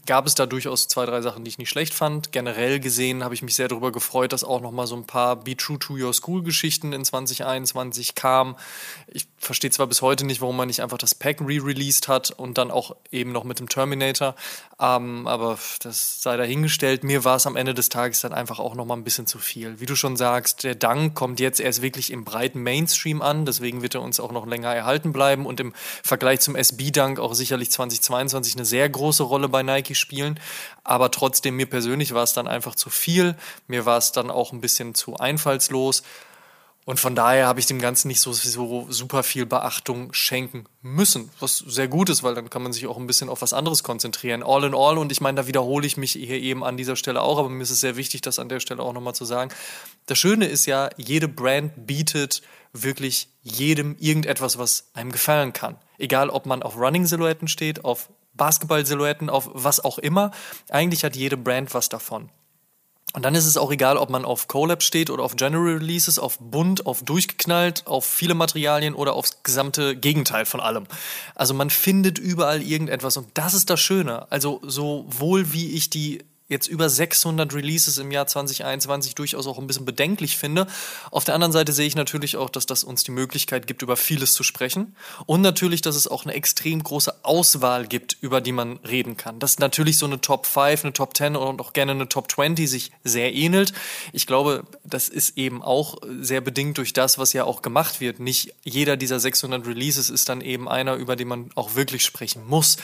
gab es da durchaus zwei, drei Sachen, die ich nicht schlecht fand. Generell gesehen habe ich mich sehr darüber gefreut, dass auch nochmal so ein paar Be True to Your School Geschichten in 2021 kamen. Ich verstehe zwar bis heute nicht, warum man nicht einfach das Pack re-released hat und dann auch eben noch mit dem Terminator, ähm, aber das sei dahingestellt. Mir war es am Ende des Tages dann einfach auch nochmal ein bisschen zu viel. Wie du schon sagst, der Dank kommt jetzt erst wirklich im breiten Mainstream an, deswegen wird er uns auch noch länger erhalten bleiben und im Vergleich Vergleich zum SB-Dunk auch sicherlich 2022 eine sehr große Rolle bei Nike spielen. Aber trotzdem, mir persönlich war es dann einfach zu viel. Mir war es dann auch ein bisschen zu einfallslos. Und von daher habe ich dem Ganzen nicht so, so, super viel Beachtung schenken müssen, was sehr gut ist, weil dann kann man sich auch ein bisschen auf was anderes konzentrieren. All in all, und ich meine, da wiederhole ich mich hier eben an dieser Stelle auch, aber mir ist es sehr wichtig, das an der Stelle auch nochmal zu sagen. Das Schöne ist ja, jede Brand bietet wirklich jedem irgendetwas, was einem gefallen kann. Egal, ob man auf Running-Silhouetten steht, auf Basketball-Silhouetten, auf was auch immer. Eigentlich hat jede Brand was davon. Und dann ist es auch egal, ob man auf Collab steht oder auf General Releases, auf bunt, auf durchgeknallt, auf viele Materialien oder aufs gesamte Gegenteil von allem. Also man findet überall irgendetwas und das ist das Schöne. Also sowohl wie ich die jetzt über 600 Releases im Jahr 2021 durchaus auch ein bisschen bedenklich finde. Auf der anderen Seite sehe ich natürlich auch, dass das uns die Möglichkeit gibt, über vieles zu sprechen. Und natürlich, dass es auch eine extrem große Auswahl gibt, über die man reden kann. Dass natürlich so eine Top 5, eine Top 10 und auch gerne eine Top 20 sich sehr ähnelt. Ich glaube, das ist eben auch sehr bedingt durch das, was ja auch gemacht wird. Nicht jeder dieser 600 Releases ist dann eben einer, über den man auch wirklich sprechen muss.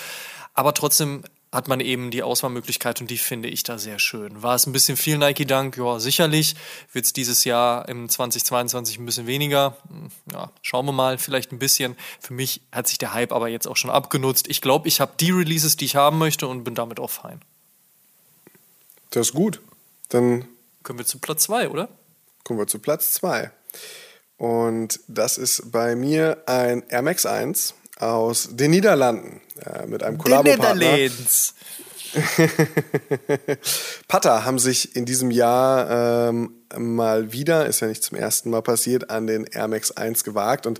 Aber trotzdem hat man eben die Auswahlmöglichkeit und die finde ich da sehr schön. War es ein bisschen viel Nike Dank? Ja, sicherlich. Wird es dieses Jahr im 2022 ein bisschen weniger? Hm, ja, schauen wir mal, vielleicht ein bisschen. Für mich hat sich der Hype aber jetzt auch schon abgenutzt. Ich glaube, ich habe die Releases, die ich haben möchte und bin damit auch fein. Das ist gut. Dann kommen wir zu Platz 2, oder? Kommen wir zu Platz 2. Und das ist bei mir ein Air Max 1 aus den Niederlanden äh, mit einem Kollabopartner. Pata haben sich in diesem Jahr ähm, mal wieder, ist ja nicht zum ersten Mal passiert, an den Air Max 1 gewagt und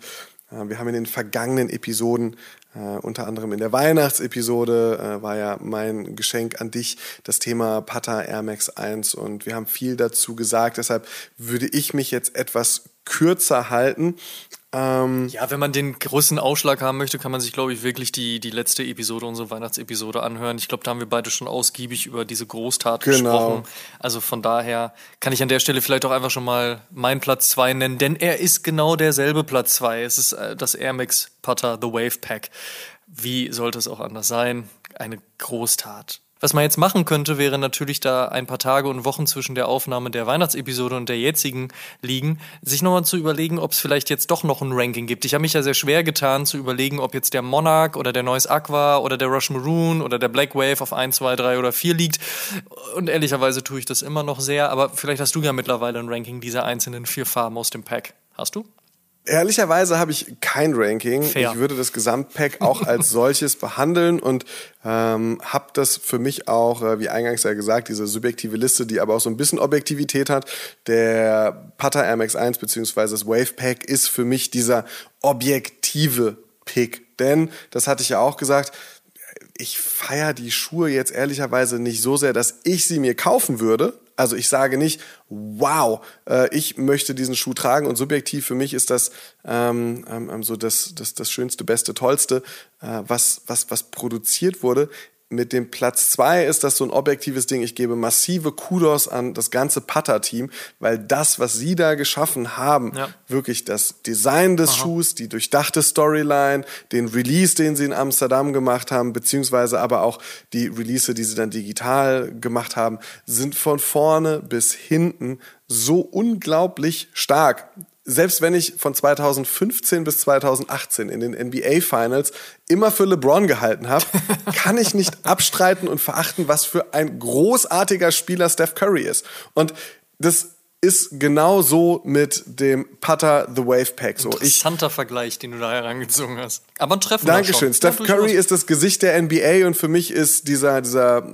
äh, wir haben in den vergangenen Episoden, äh, unter anderem in der Weihnachtsepisode, äh, war ja mein Geschenk an dich das Thema Pata Air Max 1 und wir haben viel dazu gesagt. Deshalb würde ich mich jetzt etwas kürzer halten ähm, ja, wenn man den großen Ausschlag haben möchte, kann man sich, glaube ich, wirklich die, die letzte Episode, unsere Weihnachtsepisode anhören. Ich glaube, da haben wir beide schon ausgiebig über diese Großtat genau. gesprochen. Also von daher kann ich an der Stelle vielleicht auch einfach schon mal meinen Platz 2 nennen, denn er ist genau derselbe Platz 2. Es ist äh, das Air Max Putter The Wave Pack. Wie sollte es auch anders sein? Eine Großtat. Was man jetzt machen könnte, wäre natürlich da ein paar Tage und Wochen zwischen der Aufnahme der Weihnachtsepisode und der jetzigen liegen, sich nochmal zu überlegen, ob es vielleicht jetzt doch noch ein Ranking gibt. Ich habe mich ja sehr schwer getan zu überlegen, ob jetzt der Monarch oder der Neues Aqua oder der Rush Maroon oder der Black Wave auf 1, 2, 3 oder 4 liegt. Und ehrlicherweise tue ich das immer noch sehr, aber vielleicht hast du ja mittlerweile ein Ranking dieser einzelnen vier Farben aus dem Pack. Hast du? Ehrlicherweise habe ich kein Ranking. Fair. Ich würde das Gesamtpack auch als solches behandeln und ähm, habe das für mich auch, äh, wie eingangs ja gesagt, diese subjektive Liste, die aber auch so ein bisschen Objektivität hat. Der Putter Air Max 1 beziehungsweise das Wave Pack ist für mich dieser objektive Pick. Denn, das hatte ich ja auch gesagt, ich feiere die Schuhe jetzt ehrlicherweise nicht so sehr, dass ich sie mir kaufen würde. Also ich sage nicht, wow, äh, ich möchte diesen Schuh tragen und subjektiv für mich ist das ähm, ähm, so das, das, das Schönste, Beste, Tollste, äh, was, was, was produziert wurde. Mit dem Platz zwei ist das so ein objektives Ding. Ich gebe massive Kudos an das ganze Putter-Team, weil das, was sie da geschaffen haben, ja. wirklich das Design des Aha. Schuhs, die durchdachte Storyline, den Release, den sie in Amsterdam gemacht haben, beziehungsweise aber auch die Release, die sie dann digital gemacht haben, sind von vorne bis hinten so unglaublich stark selbst wenn ich von 2015 bis 2018 in den NBA Finals immer für LeBron gehalten habe, kann ich nicht abstreiten und verachten, was für ein großartiger Spieler Steph Curry ist. Und das ist genau so mit dem Putter The Wave Pack. So, Interessanter ich, Vergleich, den du da herangezogen hast. Aber ein Treffen. Dankeschön. Steph Curry ist das Gesicht der NBA und für mich ist dieser, dieser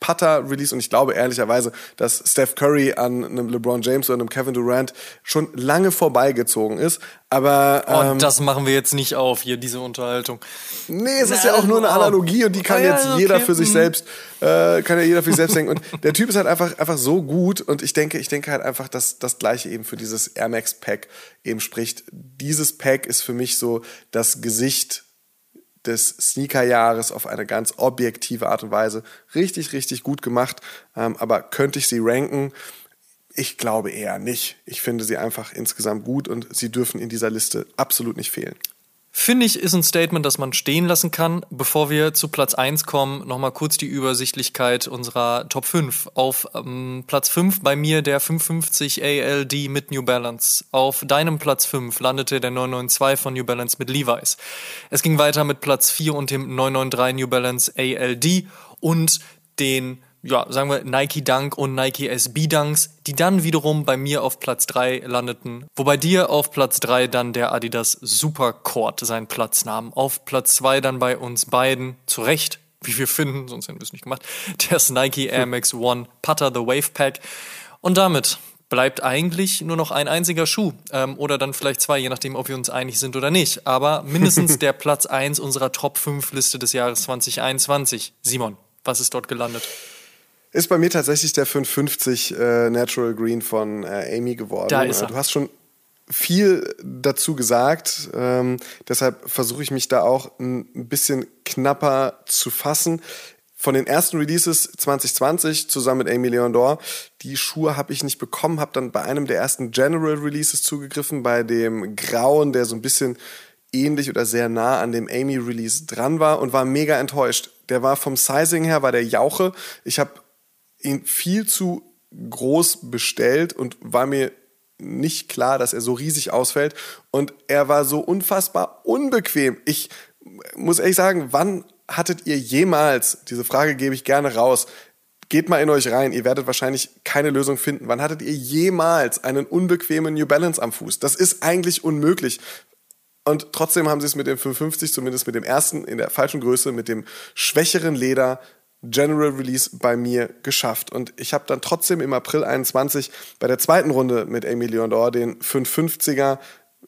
Putter-Release und ich glaube ehrlicherweise, dass Steph Curry an einem LeBron James oder einem Kevin Durant schon lange vorbeigezogen ist. Aber oh, ähm, das machen wir jetzt nicht auf hier diese Unterhaltung. Nee, es Na, ist ja auch nur eine Analogie und die kann oh, ja, jetzt okay. jeder für sich mhm. selbst äh, kann ja jeder für sich selbst denken. Und der Typ ist halt einfach einfach so gut und ich denke, ich denke halt einfach, dass das gleiche eben für dieses Air Max Pack eben spricht. Dieses Pack ist für mich so das Gesicht des Sneakerjahres auf eine ganz objektive Art und Weise. Richtig, richtig gut gemacht. Ähm, aber könnte ich sie ranken? Ich glaube eher nicht. Ich finde sie einfach insgesamt gut und sie dürfen in dieser Liste absolut nicht fehlen. Finde ich, ist ein Statement, das man stehen lassen kann. Bevor wir zu Platz 1 kommen, nochmal kurz die Übersichtlichkeit unserer Top 5. Auf ähm, Platz 5 bei mir der 550 ALD mit New Balance. Auf deinem Platz 5 landete der 992 von New Balance mit Levi's. Es ging weiter mit Platz 4 und dem 993 New Balance ALD und den ja, sagen wir Nike Dunk und Nike SB Dunks, die dann wiederum bei mir auf Platz 3 landeten. Wobei dir auf Platz 3 dann der Adidas Supercord seinen Platz nahm. Auf Platz 2 dann bei uns beiden, zu Recht, wie wir finden, sonst hätten wir es nicht gemacht, das Nike Air Max One Putter The Wave Pack. Und damit bleibt eigentlich nur noch ein einziger Schuh ähm, oder dann vielleicht zwei, je nachdem, ob wir uns einig sind oder nicht. Aber mindestens der Platz 1 unserer Top 5 Liste des Jahres 2021. Simon, was ist dort gelandet? Ist bei mir tatsächlich der 550 äh, Natural Green von äh, Amy geworden. Da ist er. Du hast schon viel dazu gesagt, ähm, deshalb versuche ich mich da auch ein bisschen knapper zu fassen. Von den ersten Releases 2020 zusammen mit Amy Leondor, die Schuhe habe ich nicht bekommen, habe dann bei einem der ersten General Releases zugegriffen, bei dem Grauen, der so ein bisschen ähnlich oder sehr nah an dem Amy Release dran war und war mega enttäuscht. Der war vom Sizing her, war der Jauche. Ich habe ihn viel zu groß bestellt und war mir nicht klar, dass er so riesig ausfällt. Und er war so unfassbar unbequem. Ich muss ehrlich sagen, wann hattet ihr jemals, diese Frage gebe ich gerne raus, geht mal in euch rein, ihr werdet wahrscheinlich keine Lösung finden. Wann hattet ihr jemals einen unbequemen New Balance am Fuß? Das ist eigentlich unmöglich. Und trotzdem haben sie es mit dem 550, zumindest mit dem ersten in der falschen Größe, mit dem schwächeren Leder General Release bei mir geschafft. Und ich habe dann trotzdem im April 21 bei der zweiten Runde mit Amy Leondor den 550er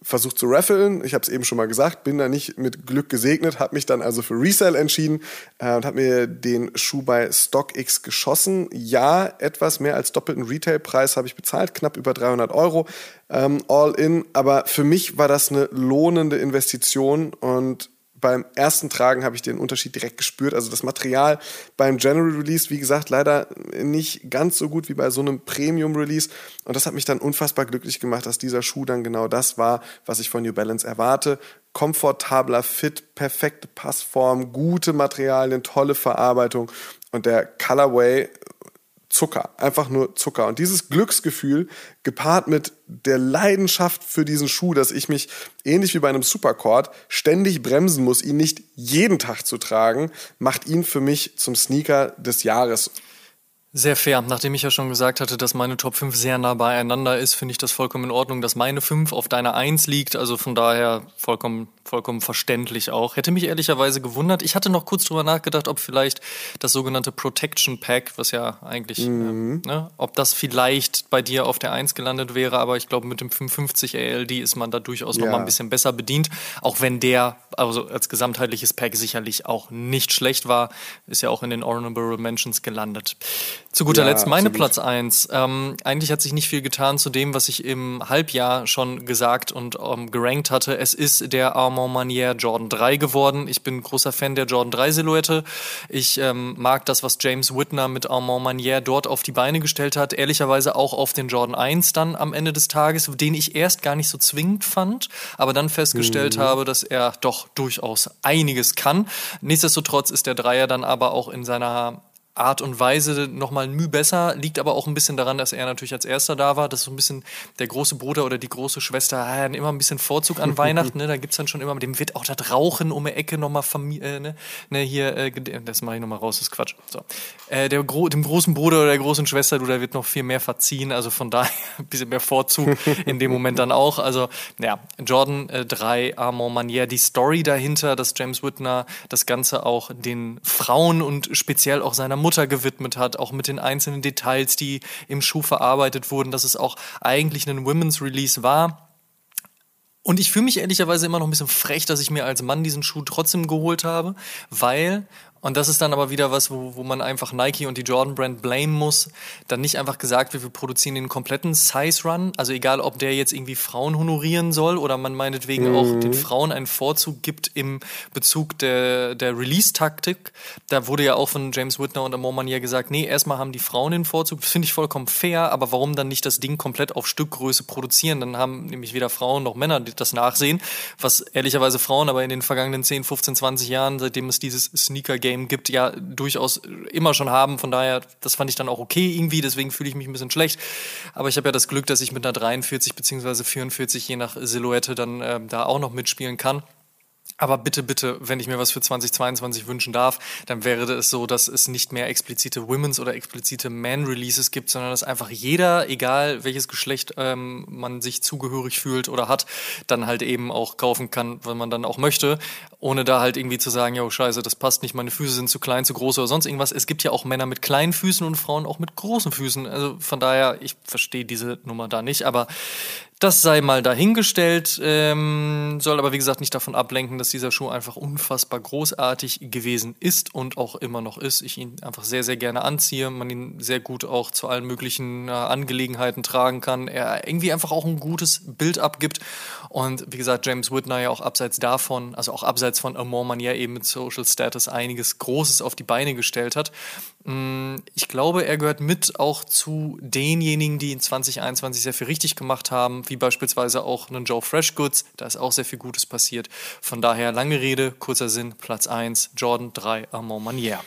versucht zu raffeln. Ich habe es eben schon mal gesagt, bin da nicht mit Glück gesegnet, habe mich dann also für Resell entschieden äh, und habe mir den Schuh bei StockX geschossen. Ja, etwas mehr als doppelten Retailpreis habe ich bezahlt, knapp über 300 Euro ähm, all in. Aber für mich war das eine lohnende Investition und beim ersten Tragen habe ich den Unterschied direkt gespürt. Also das Material beim General Release, wie gesagt, leider nicht ganz so gut wie bei so einem Premium Release. Und das hat mich dann unfassbar glücklich gemacht, dass dieser Schuh dann genau das war, was ich von New Balance erwarte. Komfortabler Fit, perfekte Passform, gute Materialien, tolle Verarbeitung. Und der Colorway Zucker, einfach nur Zucker. Und dieses Glücksgefühl gepaart mit der Leidenschaft für diesen Schuh, dass ich mich ähnlich wie bei einem Supercord ständig bremsen muss, ihn nicht jeden Tag zu tragen, macht ihn für mich zum Sneaker des Jahres. Sehr fair. Nachdem ich ja schon gesagt hatte, dass meine Top 5 sehr nah beieinander ist, finde ich das vollkommen in Ordnung, dass meine 5 auf deiner 1 liegt. Also von daher vollkommen, vollkommen verständlich auch. Hätte mich ehrlicherweise gewundert. Ich hatte noch kurz drüber nachgedacht, ob vielleicht das sogenannte Protection Pack, was ja eigentlich, mhm. äh, ne, ob das vielleicht bei dir auf der 1 gelandet wäre. Aber ich glaube, mit dem 550 ALD ist man da durchaus ja. noch mal ein bisschen besser bedient. Auch wenn der, also als gesamtheitliches Pack sicherlich auch nicht schlecht war, ist ja auch in den Honorable Mentions gelandet. Zu guter Ja, Letzt meine absolut. Platz eins. Ähm, eigentlich hat sich nicht viel getan zu dem, was ich im Halbjahr schon gesagt und ähm, gerankt hatte. Es ist der Armand Manier Jordan 3 geworden. Ich bin großer Fan der Jordan 3 Silhouette. Ich ähm, mag das, was James Whitner mit Armand Manier dort auf die Beine gestellt hat. Ehrlicherweise auch auf den Jordan 1 dann am Ende des Tages, den ich erst gar nicht so zwingend fand, aber dann festgestellt habe, dass er doch durchaus einiges kann. Nichtsdestotrotz ist der Dreier dann aber auch in seiner Art und Weise nochmal ein Mühe besser, liegt aber auch ein bisschen daran, dass er natürlich als erster da war. Das ist so ein bisschen der große Bruder oder die große Schwester, haben immer ein bisschen Vorzug an Weihnachten. Ne? Da gibt's dann schon immer, dem wird auch das Rauchen um die Ecke nochmal äh, ne? ne, hier, äh, ged- das mache ich nochmal raus, das ist Quatsch. So. Äh, der Gro dem großen Bruder oder der großen Schwester, du, da wird noch viel mehr verziehen, also von daher ein bisschen mehr Vorzug in dem Moment dann auch. Also, ja, Jordan äh, 3, Armand Manier, die Story dahinter, dass James Whitner das Ganze auch den Frauen und speziell auch seiner Mutter gewidmet hat, auch mit den einzelnen Details, die im Schuh verarbeitet wurden, dass es auch eigentlich ein Women's Release war. Und ich fühle mich ehrlicherweise immer noch ein bisschen frech, dass ich mir als Mann diesen Schuh trotzdem geholt habe, weil, und das ist dann aber wieder was, wo, wo man einfach Nike und die Jordan Brand blamen muss, dann nicht einfach gesagt wird, wir produzieren den kompletten Size Run, also egal, ob der jetzt irgendwie Frauen honorieren soll oder man meinetwegen auch den Frauen einen Vorzug gibt im Bezug der, der Release-Taktik. Da wurde ja auch von James Whitner und Amor Manier gesagt, nee, erstmal haben die Frauen den Vorzug, das finde ich vollkommen fair, aber warum dann nicht das Ding komplett auf Stückgröße produzieren? Dann haben nämlich weder Frauen noch Männer das nachsehen, was ehrlicherweise Frauen aber in den vergangenen 10, 15, 20 Jahren, seitdem es dieses Sneaker-Game gibt, ja durchaus immer schon haben. Von daher, das fand ich dann auch okay irgendwie, deswegen fühle ich mich ein bisschen schlecht. Aber ich habe ja das Glück, dass ich mit einer 43 beziehungsweise 44 je nach Silhouette dann ähm, da auch noch mitspielen kann. Aber bitte, bitte, wenn ich mir was für 2022 wünschen darf, dann wäre es so, dass es nicht mehr explizite Women's oder explizite Man-Releases gibt, sondern dass einfach jeder, egal welches Geschlecht ähm, man sich zugehörig fühlt oder hat, dann halt eben auch kaufen kann, wenn man dann auch möchte, ohne da halt irgendwie zu sagen, ja, scheiße, das passt nicht, meine Füße sind zu klein, zu groß oder sonst irgendwas. Es gibt ja auch Männer mit kleinen Füßen und Frauen auch mit großen Füßen. Also von daher, ich verstehe diese Nummer da nicht, aber das sei mal dahingestellt, ähm, soll aber wie gesagt nicht davon ablenken, dass dieser Schuh einfach unfassbar großartig gewesen ist und auch immer noch ist. Ich ihn einfach sehr, sehr gerne anziehe, man ihn sehr gut auch zu allen möglichen äh, Angelegenheiten tragen kann. Er irgendwie einfach auch ein gutes Bild abgibt. Und wie gesagt, James Whitner ja auch abseits davon, also auch abseits von Amor Manier eben mit Social Status einiges Großes auf die Beine gestellt hat. Mm, Ich glaube, er gehört mit auch zu denjenigen, die in 2021 sehr viel richtig gemacht haben, wie beispielsweise auch einen Joe Freshgoods. Da ist auch sehr viel Gutes passiert. Von daher lange Rede, kurzer Sinn, Platz 1, Jordan 3, Armand Manier.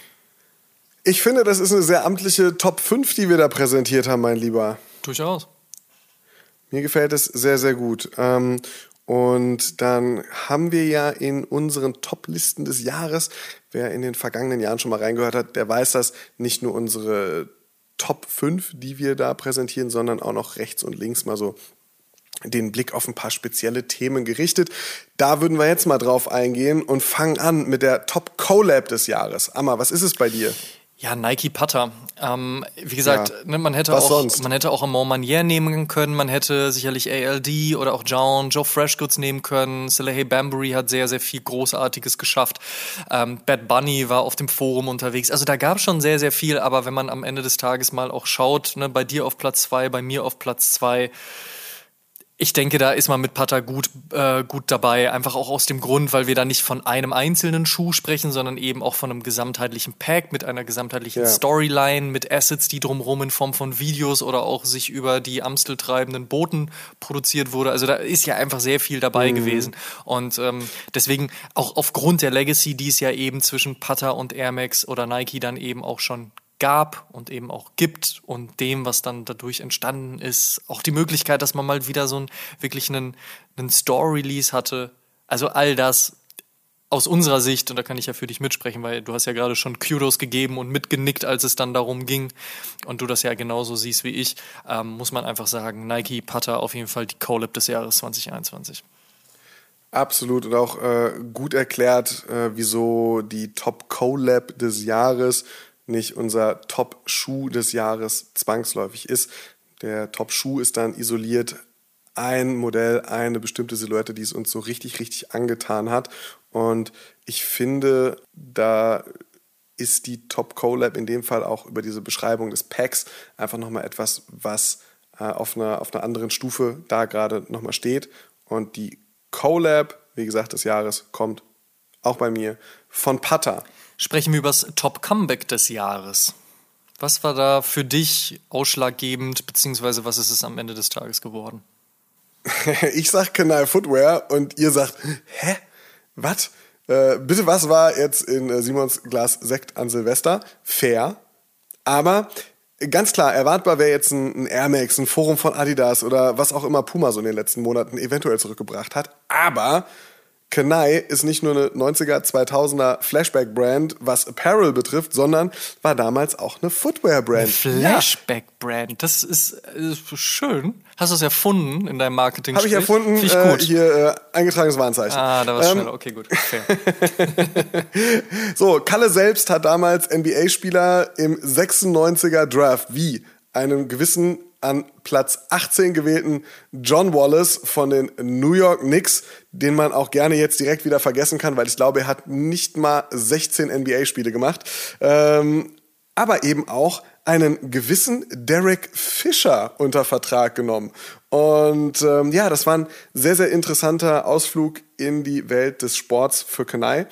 Ich finde, das ist eine sehr amtliche Top 5, die wir da präsentiert haben, mein Lieber. Durchaus. Mir gefällt es sehr, sehr gut. Ähm, und dann haben wir ja in unseren Top-Listen des Jahres, wer in den vergangenen Jahren schon mal reingehört hat, der weiß das, nicht nur unsere Top 5, die wir da präsentieren, sondern auch noch rechts und links mal so den Blick auf ein paar spezielle Themen gerichtet. Da würden wir jetzt mal drauf eingehen und fangen an mit der Top Collab des Jahres. Amma, was ist es bei dir? Ja, Nike Putter. Ähm, wie gesagt, Ja. ne, man hätte Was auch, sonst? man hätte auch Amor Manier nehmen können, man hätte sicherlich ALD oder auch John, Joe Freshgoods nehmen können. Salehe Bambury hat sehr, sehr viel Großartiges geschafft. Ähm, Bad Bunny war auf dem Forum unterwegs. Also da gab es schon sehr, sehr viel, aber wenn man am Ende des Tages mal auch schaut, ne, bei dir auf Platz zwei, bei mir auf Platz zwei, ich denke, da ist man mit Pata gut, äh, gut dabei. Einfach auch aus dem Grund, weil wir da nicht von einem einzelnen Schuh sprechen, sondern eben auch von einem gesamtheitlichen Pack mit einer gesamtheitlichen Ja. Storyline, mit Assets, die drumherum in Form von Videos oder auch sich über die Amstel treibenden Booten produziert wurde. Also da ist ja einfach sehr viel dabei gewesen. Und ähm, deswegen auch aufgrund der Legacy, die es ja eben zwischen Pata und Air Max oder Nike dann eben auch schon gab und eben auch gibt und dem, was dann dadurch entstanden ist, auch die Möglichkeit, dass man mal wieder so einen wirklich einen, einen Store-Release hatte. Also all das aus unserer Sicht, und da kann ich ja für dich mitsprechen, weil du hast ja gerade schon Kudos gegeben und mitgenickt, als es dann darum ging, und du das ja genauso siehst wie ich, ähm, muss man einfach sagen, Nike Putter auf jeden Fall die Collab des Jahres 2021. Absolut und auch äh, gut erklärt, äh, wieso die Top Collab des Jahres nicht unser Top Schuh des Jahres zwangsläufig ist. Der Top Schuh ist dann isoliert ein Modell, eine bestimmte Silhouette, die es uns so richtig, richtig angetan hat. Und ich finde, da ist die Top Collab in dem Fall auch über diese Beschreibung des Packs einfach nochmal etwas, was äh, auf, einer, auf einer anderen Stufe da gerade nochmal steht. Und die Collab, wie gesagt, des Jahres kommt auch bei mir von Pata. Sprechen wir über das Top Comeback des Jahres. Was war da für dich ausschlaggebend, beziehungsweise was ist es am Ende des Tages geworden? ich sag Kanal Footwear und ihr sagt, hä? Was? Äh, bitte, was war jetzt in äh, Simons Glas Sekt an Silvester? Fair. Aber ganz klar, erwartbar wäre jetzt ein, ein Air Max, ein Forum von Adidas oder was auch immer Puma so in den letzten Monaten eventuell zurückgebracht hat. Aber Kanai ist nicht nur eine 90er, 2000er Flashback-Brand, was Apparel betrifft, sondern war damals auch eine Footwear-Brand. Flashback-Brand, das ist, ist, schön. Hast du es erfunden in deinem marketing Habe ich erfunden, ich äh, hier äh, eingetragenes Warnzeichen. Ah, da war es ähm, schneller, okay, gut. Okay. so, Kalle selbst hat damals NBA-Spieler im 96er Draft wie einem gewissen an Platz 18 gewählten John Wallace von den New York Knicks, den man auch gerne jetzt direkt wieder vergessen kann, weil ich glaube, er hat nicht mal 16 NBA-Spiele gemacht. Ähm, aber eben auch einen gewissen Derek Fisher unter Vertrag genommen. Und ähm, ja, das war ein sehr, sehr interessanter Ausflug in die Welt des Sports für Kanai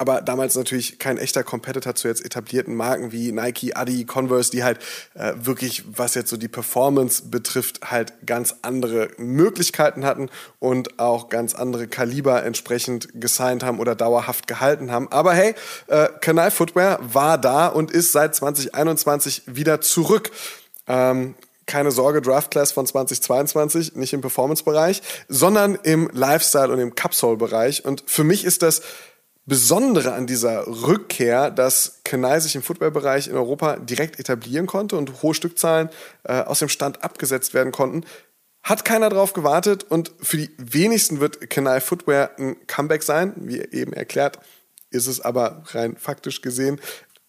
aber damals natürlich kein echter Competitor zu jetzt etablierten Marken wie Nike, Adi, Converse, die halt äh, wirklich, was jetzt so die Performance betrifft, halt ganz andere Möglichkeiten hatten und auch ganz andere Kaliber entsprechend gesigned haben oder dauerhaft gehalten haben. Aber hey, äh, Kanal Footwear war da und ist seit 2021 wieder zurück. Ähm, keine Sorge, Draft Class von 2022, nicht im Performance-Bereich, sondern im Lifestyle- und im Capsule-Bereich. Und für mich ist das Besondere an dieser Rückkehr, dass Kenai sich im Footballbereich in Europa direkt etablieren konnte und hohe Stückzahlen äh, aus dem Stand abgesetzt werden konnten, hat keiner drauf gewartet und für die wenigsten wird Kenai Footwear ein Comeback sein, wie eben erklärt, ist es aber rein faktisch gesehen.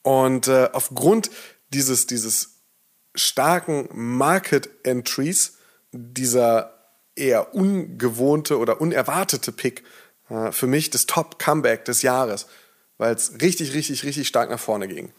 Und äh, aufgrund dieses, dieses starken Market Entries, dieser eher ungewohnte oder unerwartete Pick äh, für mich das Top-Comeback des Jahres, weil es richtig, richtig, richtig stark nach vorne ging.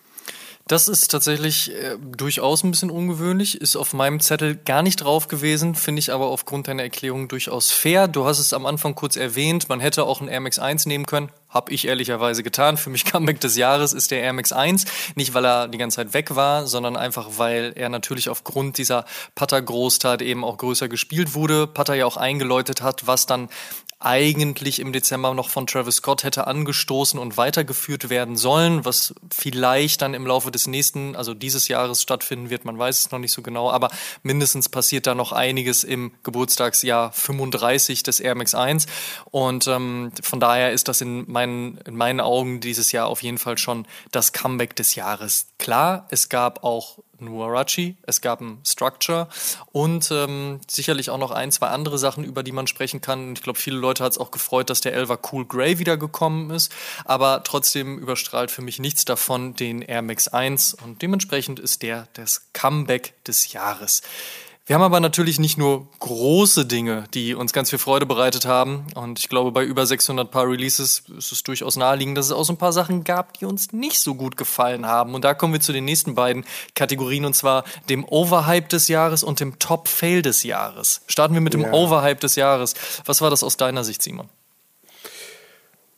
Das ist tatsächlich äh, durchaus ein bisschen ungewöhnlich, ist auf meinem Zettel gar nicht drauf gewesen, finde ich aber aufgrund deiner Erklärung durchaus fair. Du hast es am Anfang kurz erwähnt, man hätte auch einen Air Max 1 nehmen können, habe ich ehrlicherweise getan. Für mich Comeback des Jahres ist der Air Max 1, nicht weil er die ganze Zeit weg war, sondern einfach weil er natürlich aufgrund dieser Putter-Großtat eben auch größer gespielt wurde, Putter ja auch eingeläutet hat, was dann eigentlich im Dezember noch von Travis Scott hätte angestoßen und weitergeführt werden sollen, was vielleicht dann im Laufe des nächsten, also dieses Jahres stattfinden wird, man weiß es noch nicht so genau, aber mindestens passiert da noch einiges im Geburtstagsjahr 35 des Air Max 1 und ähm, von daher ist das in meinen, in meinen Augen dieses Jahr auf jeden Fall schon das Comeback des Jahres. Klar, es gab auch Nuarachi, es gab ein Structure und ähm, sicherlich auch noch ein, zwei andere Sachen, über die man sprechen kann. Ich glaube, viele Leute hat es auch gefreut, dass der Elva Cool Grey wiedergekommen ist, aber trotzdem überstrahlt für mich nichts davon den Air Max 1 und dementsprechend ist der das Comeback des Jahres. Wir haben aber natürlich nicht nur große Dinge, die uns ganz viel Freude bereitet haben. Und ich glaube, bei über 600 Paar Releases ist es durchaus naheliegend, dass es auch so ein paar Sachen gab, die uns nicht so gut gefallen haben. Und da kommen wir zu den nächsten beiden Kategorien, und zwar dem Overhype des Jahres und dem Top-Fail des Jahres. Starten wir mit dem ja. Overhype des Jahres. Was war das aus deiner Sicht, Simon?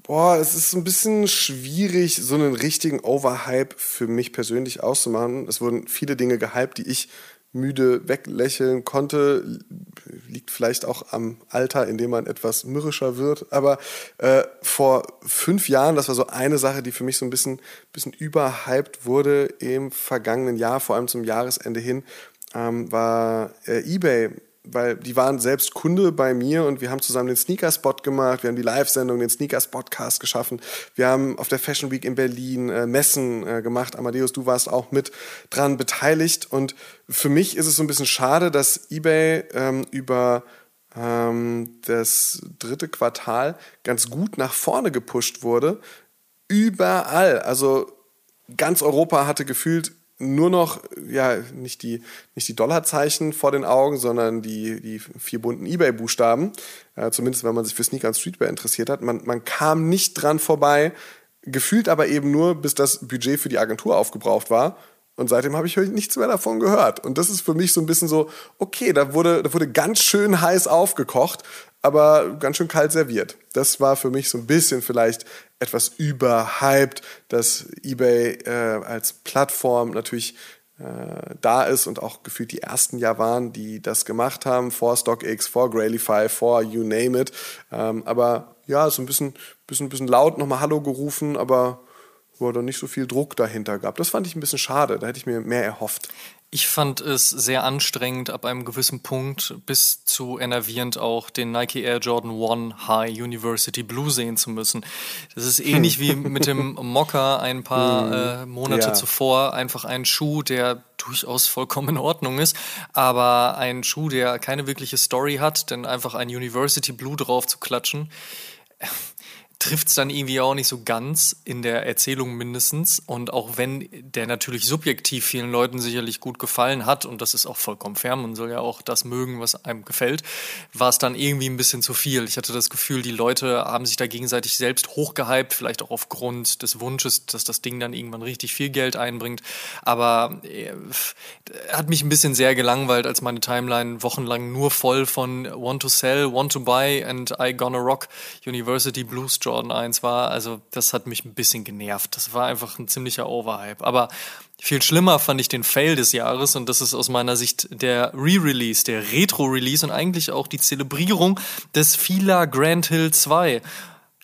Boah, es ist ein bisschen schwierig, so einen richtigen Overhype für mich persönlich auszumachen. Es wurden viele Dinge gehypt, die ich müde weglächeln konnte. Liegt vielleicht auch am Alter, in dem man etwas mürrischer wird. Aber äh, vor fünf Jahren, das war so eine Sache, die für mich so ein bisschen, bisschen überhyped wurde im vergangenen Jahr, vor allem zum Jahresende hin, ähm, war äh, eBay weil die waren selbst Kunde bei mir und wir haben zusammen den Sneaker-Spot gemacht, wir haben die Live-Sendung, den Sneakers-Podcast geschaffen, wir haben auf der Fashion Week in Berlin äh, Messen äh, gemacht. Amadeus, du warst auch mit dran beteiligt und für mich ist es so ein bisschen schade, dass eBay ähm, über ähm, das dritte Quartal ganz gut nach vorne gepusht wurde. Überall, also ganz Europa hatte gefühlt nur noch, ja, nicht die, nicht die Dollarzeichen vor den Augen, sondern die, die vier bunten Ebay-Buchstaben. Äh, zumindest, wenn man sich für Sneaker und Streetwear interessiert hat. Man, man kam nicht dran vorbei, gefühlt aber eben nur, bis das Budget für die Agentur aufgebraucht war. Und seitdem habe ich nichts mehr davon gehört. Und das ist für mich so ein bisschen so, okay, da wurde, da wurde ganz schön heiß aufgekocht, aber ganz schön kalt serviert. Das war für mich so ein bisschen vielleicht etwas überhyped, dass eBay äh, als Plattform natürlich äh, da ist und auch gefühlt die ersten ja waren, die das gemacht haben, vor StockX, vor Grailify, vor You Name It. Ähm, aber ja, so ein bisschen, bisschen, bisschen laut nochmal Hallo gerufen, aber wo dann nicht so viel Druck dahinter gab. Das fand ich ein bisschen schade, da hätte ich mir mehr erhofft. Ich fand es sehr anstrengend, ab einem gewissen Punkt bis zu enervierend auch den Nike Air Jordan One High University Blue sehen zu müssen. Das ist ähnlich wie mit dem Mokka ein paar hm. äh, Monate ja. zuvor. Einfach ein Schuh, der durchaus vollkommen in Ordnung ist, aber ein Schuh, der keine wirkliche Story hat, denn einfach ein University Blue drauf zu klatschen trifft es dann irgendwie auch nicht so ganz in der Erzählung mindestens. Und auch wenn der natürlich subjektiv vielen Leuten sicherlich gut gefallen hat, und das ist auch vollkommen fair, man soll ja auch das mögen, was einem gefällt, war es dann irgendwie ein bisschen zu viel. Ich hatte das Gefühl, die Leute haben sich da gegenseitig selbst hochgehypt, vielleicht auch aufgrund des Wunsches, dass das Ding dann irgendwann richtig viel Geld einbringt. Aber äh, hat mich ein bisschen sehr gelangweilt, als meine Timeline wochenlang nur voll von Want to Sell, Want to Buy and I Gonna Rock University Blues Job Jordan 1 war. Also das hat mich ein bisschen genervt. Das war einfach ein ziemlicher Overhype. Aber viel schlimmer fand ich den Fail des Jahres und das ist aus meiner Sicht der Re-Release, der Retro-Release und eigentlich auch die Zelebrierung des Fila Grand Hill 2.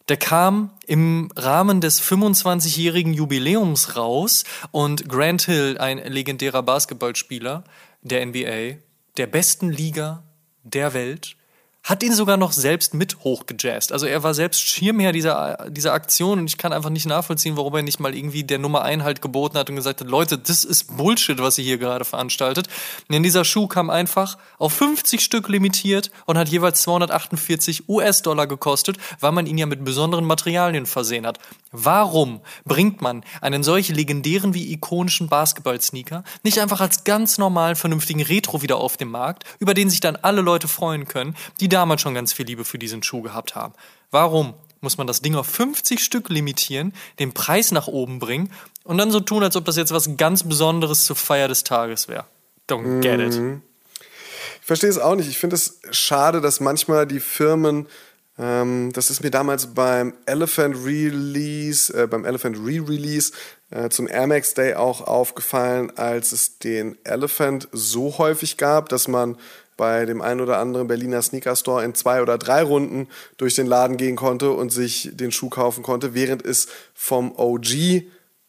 Der kam im Rahmen des 25-jährigen Jubiläums raus und Grant Hill, ein legendärer Basketballspieler der NBA, der besten Liga der Welt, hat ihn sogar noch selbst mit hochgejazzt. Also er war selbst Schirmherr dieser, dieser Aktion und ich kann einfach nicht nachvollziehen, warum er nicht mal irgendwie der Nummer Einhalt geboten hat und gesagt hat, Leute, das ist Bullshit, was ihr hier gerade veranstaltet. Denn dieser Schuh kam einfach auf 50 Stück limitiert und hat jeweils 248 US-Dollar gekostet, weil man ihn ja mit besonderen Materialien versehen hat. Warum bringt man einen solch legendären wie ikonischen Basketball-Sneaker nicht einfach als ganz normalen, vernünftigen Retro wieder auf den Markt, über den sich dann alle Leute freuen können, die damals schon ganz viel Liebe für diesen Schuh gehabt haben. Warum muss man das Ding auf 50 Stück limitieren, den Preis nach oben bringen und dann so tun, als ob das jetzt was ganz Besonderes zur Feier des Tages wäre? Don't get it. Mhm. Ich verstehe es auch nicht. Ich finde es schade, dass manchmal die Firmen ähm, das ist mir damals beim Elephant Release, äh, beim Elephant Re-Release äh, zum Air Max Day auch aufgefallen, als es den Elephant so häufig gab, dass man bei dem einen oder anderen Berliner Sneaker Store in zwei oder drei Runden durch den Laden gehen konnte und sich den Schuh kaufen konnte, während es vom OG,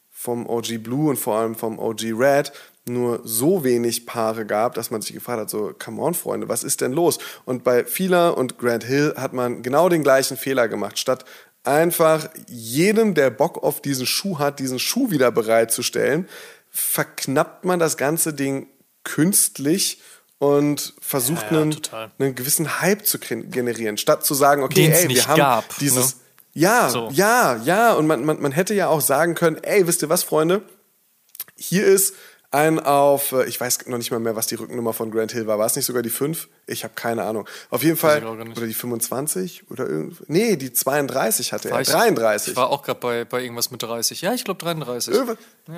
vom OG Blue und vor allem vom OG Red nur so wenig Paare gab, dass man sich gefragt hat, so, come on, Freunde, was ist denn los? Und bei Fila und Grant Hill hat man genau den gleichen Fehler gemacht. Statt einfach jedem, der Bock auf diesen Schuh hat, diesen Schuh wieder bereitzustellen, verknappt man das ganze Ding künstlich und versucht ja, ja, einen, einen, gewissen Hype zu generieren, statt zu sagen, okay, Den's ey, wir haben gab, dieses, ne? ja, so. ja, ja, und man, man, man hätte ja auch sagen können, ey, wisst ihr was, Freunde, hier ist ein auf, äh, ich weiß noch nicht mal mehr, was die Rückennummer von Grant Hill war. War es nicht sogar die 5? Ich habe keine Ahnung. Auf jeden Fall, oder die 25 oder irgendwie. Nee, die 32 hatte war er. Ich, 33. Ich war auch gerade bei, bei irgendwas mit 30. Ja, ich glaube 33. Ja.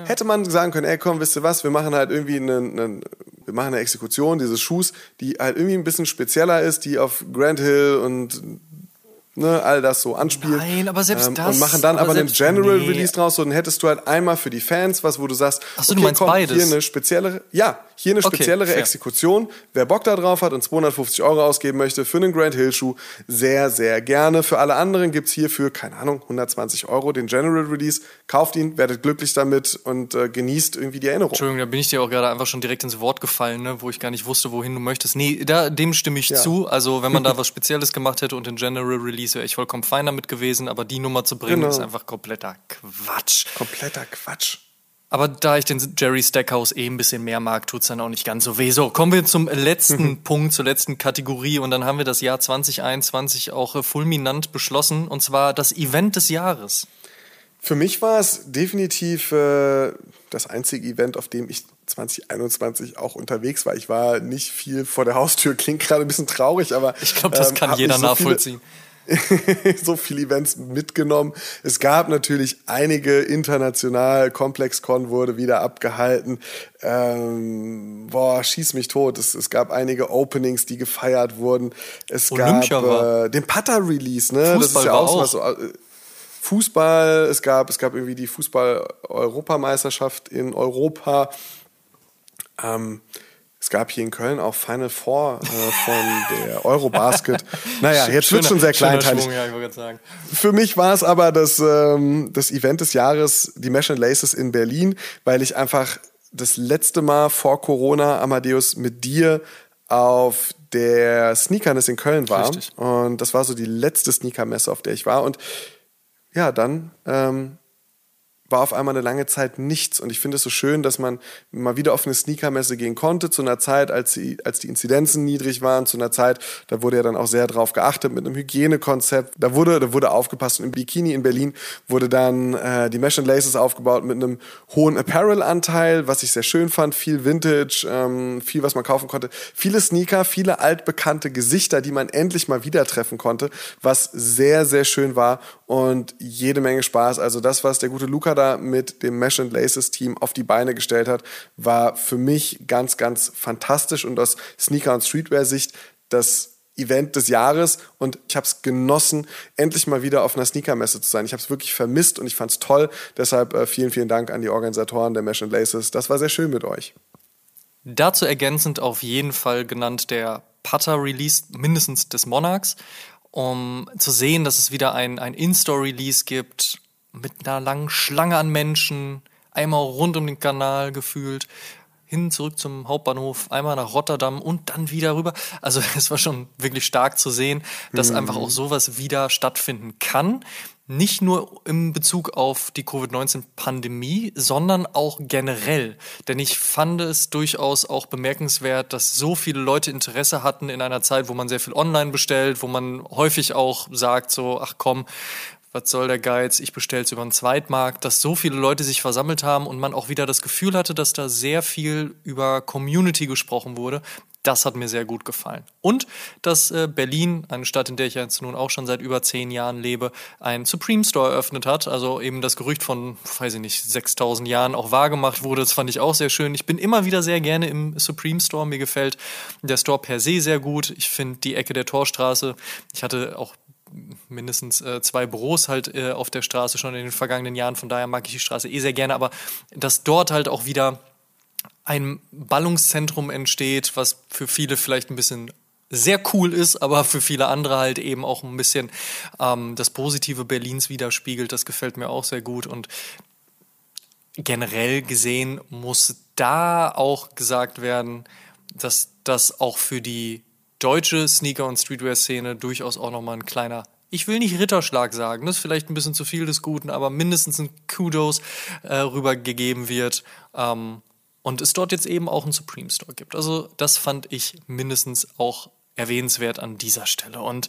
Hätte man sagen können, ey komm, wisst ihr was, wir machen halt irgendwie einen, einen wir machen eine Exekution dieses Schuhs, die halt irgendwie ein bisschen spezieller ist, die auf Grand Hill und ne, all das so anspielt. Nein, aber selbst ähm, das. Und machen dann aber, aber einen General nee. Release draus. Und dann hättest du halt einmal für die Fans was, wo du sagst, Ach so, okay, du meinst komm, beides. hier eine speziellere, ja, hier eine speziellere okay, Exekution. Wer Bock da drauf hat und 250 Euro ausgeben möchte für einen Grand Hill Schuh, sehr, sehr gerne. Für alle anderen gibt's hier für, keine Ahnung, 120 Euro den General Release. Kauft ihn, werdet glücklich damit und äh, genießt irgendwie die Erinnerung. Entschuldigung, da bin ich dir auch gerade einfach schon direkt ins Wort gefallen, ne, wo ich gar nicht wusste, wohin du möchtest. Nee, da, dem stimme ich ja. zu. Also, wenn man da was Spezielles gemacht hätte und den General Release wäre ich vollkommen fein damit gewesen, aber die Nummer zu bringen genau. ist einfach kompletter Quatsch. Kompletter Quatsch. Aber da ich den Jerry Stackhouse eh ein bisschen mehr mag, tut es dann auch nicht ganz so weh. So, kommen wir zum letzten. Punkt, zur letzten Kategorie und dann haben wir das Jahr 2021 auch äh, fulminant beschlossen und zwar das Event des Jahres. Für mich war es definitiv äh, das einzige Event, auf dem ich 2021 auch unterwegs war. Ich war nicht viel vor der Haustür, klingt gerade ein bisschen traurig, aber ich glaube, das ähm, kann jeder so nachvollziehen. Viele, so viele Events mitgenommen. Es gab natürlich einige international. ComplexCon wurde wieder abgehalten. Ähm, boah, schieß mich tot. Es, es gab einige Openings, die gefeiert wurden. Es Olympia gab äh, den Putter-Release, ne? das ist Fußball ja auch, auch. so, äh, Fußball, es gab, es gab irgendwie die Fußball-Europameisterschaft in Europa. Ähm, es gab hier in Köln auch Final Four äh, von der Eurobasket. Naja, jetzt wird schon sehr kleinteilig. Schwung, ja. Für mich war es aber das, ähm, das Event des Jahres, die Mesh and Laces in Berlin, weil ich einfach das letzte Mal vor Corona, Amadeus, mit dir auf der Sneakerness in Köln war. Richtig. Und das war so die letzte Sneakermesse, auf der ich war. Und ja, dann ähm, war auf einmal eine lange Zeit nichts. Und ich finde es so schön, dass man mal wieder auf eine Sneakermesse gehen konnte, zu einer Zeit, als die, als die Inzidenzen niedrig waren, zu einer Zeit, da wurde ja dann auch sehr drauf geachtet mit einem Hygienekonzept. Da wurde, da wurde aufgepasst. Und im Bikini in Berlin wurde dann äh, die Mesh and Laces aufgebaut mit einem hohen Apparel-Anteil, was ich sehr schön fand. Viel Vintage, ähm, viel, was man kaufen konnte. Viele Sneaker, viele altbekannte Gesichter, die man endlich mal wieder treffen konnte, was sehr, sehr schön war und jede Menge Spaß. Also das, was der gute Luca da mit dem Mesh and Laces Team auf die Beine gestellt hat, war für mich ganz, ganz fantastisch und aus Sneaker- und Streetwear-Sicht das Event des Jahres und ich habe es genossen, endlich mal wieder auf einer Sneakermesse zu sein. Ich habe es wirklich vermisst und ich fand es toll. Deshalb äh, vielen, vielen Dank an die Organisatoren der Mesh and Laces. Das war sehr schön mit euch. Dazu ergänzend auf jeden Fall genannt der Putter-Release, mindestens des Monarchs, um zu sehen, dass es wieder ein, ein In-Store-Release gibt mit einer langen Schlange an Menschen, einmal rund um den Kanal gefühlt, hin zurück zum Hauptbahnhof, einmal nach Rotterdam und dann wieder rüber. Also es war schon wirklich stark zu sehen, dass einfach auch sowas wieder stattfinden kann. Nicht nur im Bezug auf die Covid-19-Pandemie, sondern auch generell. Denn ich fand es durchaus auch bemerkenswert, dass so viele Leute Interesse hatten in einer Zeit, wo man sehr viel online bestellt, wo man häufig auch sagt, so, ach komm, was soll der Geiz, ich bestell's über einen Zweitmarkt, dass so viele Leute sich versammelt haben und man auch wieder das Gefühl hatte, dass da sehr viel über Community gesprochen wurde. Das hat mir sehr gut gefallen. Und dass äh, Berlin, eine Stadt, in der ich jetzt nun auch schon seit über zehn Jahren lebe, einen Supreme Store eröffnet hat. Also eben das Gerücht von, weiß ich nicht, 6000 Jahren auch wahrgemacht wurde. Das fand ich auch sehr schön. Ich bin immer wieder sehr gerne im Supreme Store. Mir gefällt der Store per se sehr gut. Ich finde die Ecke der Torstraße, ich hatte auch mindestens äh, zwei Büros halt äh, auf der Straße schon in den vergangenen Jahren. Von daher mag ich die Straße eh sehr gerne. Aber dass dort halt auch wieder ein Ballungszentrum entsteht, was für viele vielleicht ein bisschen sehr cool ist, aber für viele andere halt eben auch ein bisschen ähm, das Positive Berlins widerspiegelt. Das gefällt mir auch sehr gut. Und generell gesehen muss da auch gesagt werden, dass das auch für die deutsche Sneaker- und Streetwear-Szene durchaus auch nochmal ein kleiner, ich will nicht Ritterschlag sagen, das ist vielleicht ein bisschen zu viel des Guten, aber mindestens ein Kudos äh, rübergegeben wird. Ähm, und es dort jetzt eben auch einen Supreme Store gibt. Also das fand ich mindestens auch erwähnenswert an dieser Stelle. Und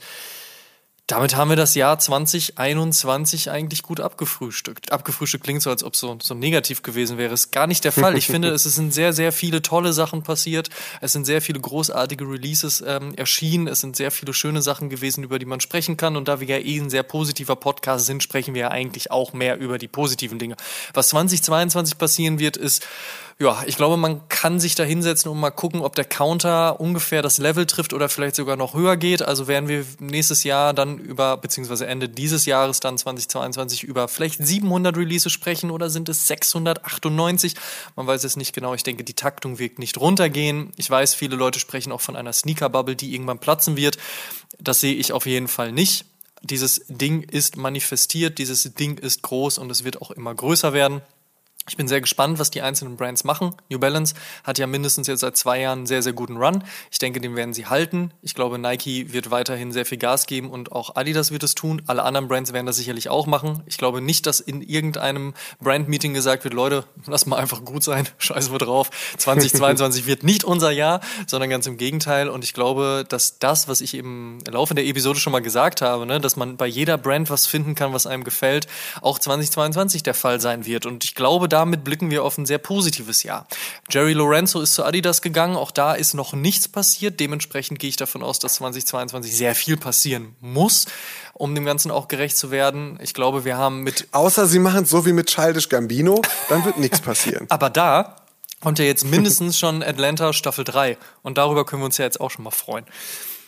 damit haben wir das Jahr 2021 eigentlich gut abgefrühstückt. Abgefrühstückt klingt so, als ob so, so negativ gewesen wäre. Ist gar nicht der Fall. Ich finde, es sind sehr, sehr viele tolle Sachen passiert. Es sind sehr viele großartige Releases ähm, erschienen. Es sind sehr viele schöne Sachen gewesen, über die man sprechen kann. Und da wir ja eh ein sehr positiver Podcast sind, sprechen wir ja eigentlich auch mehr über die positiven Dinge. Was 2022 passieren wird, ist, ja, ich glaube, man kann sich da hinsetzen und mal gucken, ob der Counter ungefähr das Level trifft oder vielleicht sogar noch höher geht. Also werden wir nächstes Jahr dann über, beziehungsweise Ende dieses Jahres dann 2022 über vielleicht 700 Releases sprechen oder sind es 698? Man weiß es nicht genau. Ich denke, die Taktung wird nicht runtergehen. Ich weiß, viele Leute sprechen auch von einer Sneaker-Bubble, die irgendwann platzen wird. Das sehe ich auf jeden Fall nicht. Dieses Ding ist manifestiert, dieses Ding ist groß und es wird auch immer größer werden. Ich bin sehr gespannt, was die einzelnen Brands machen. New Balance hat ja mindestens jetzt seit zwei Jahren einen sehr, sehr guten Run. Ich denke, den werden sie halten. Ich glaube, Nike wird weiterhin sehr viel Gas geben und auch Adidas wird es tun. Alle anderen Brands werden das sicherlich auch machen. Ich glaube nicht, dass in irgendeinem Brand-Meeting gesagt wird, Leute, lass mal einfach gut sein, scheiß wir drauf. 2022 wird nicht unser Jahr, sondern ganz im Gegenteil. Und ich glaube, dass das, was ich im Laufe der Episode schon mal gesagt habe, ne, dass man bei jeder Brand was finden kann, was einem gefällt, auch 2022 der Fall sein wird. Und ich glaube, damit blicken wir auf ein sehr positives Jahr. Jerry Lorenzo ist zu Adidas gegangen, auch da ist noch nichts passiert. Dementsprechend gehe ich davon aus, dass 2022 sehr viel passieren muss. um dem Ganzen auch gerecht zu werden. Ich glaube, wir haben mit. Außer sie machen es so wie mit Childish Gambino, dann wird nichts passieren. Aber da kommt ja jetzt mindestens schon Atlanta Staffel 3. Und darüber können wir uns ja jetzt auch schon mal freuen.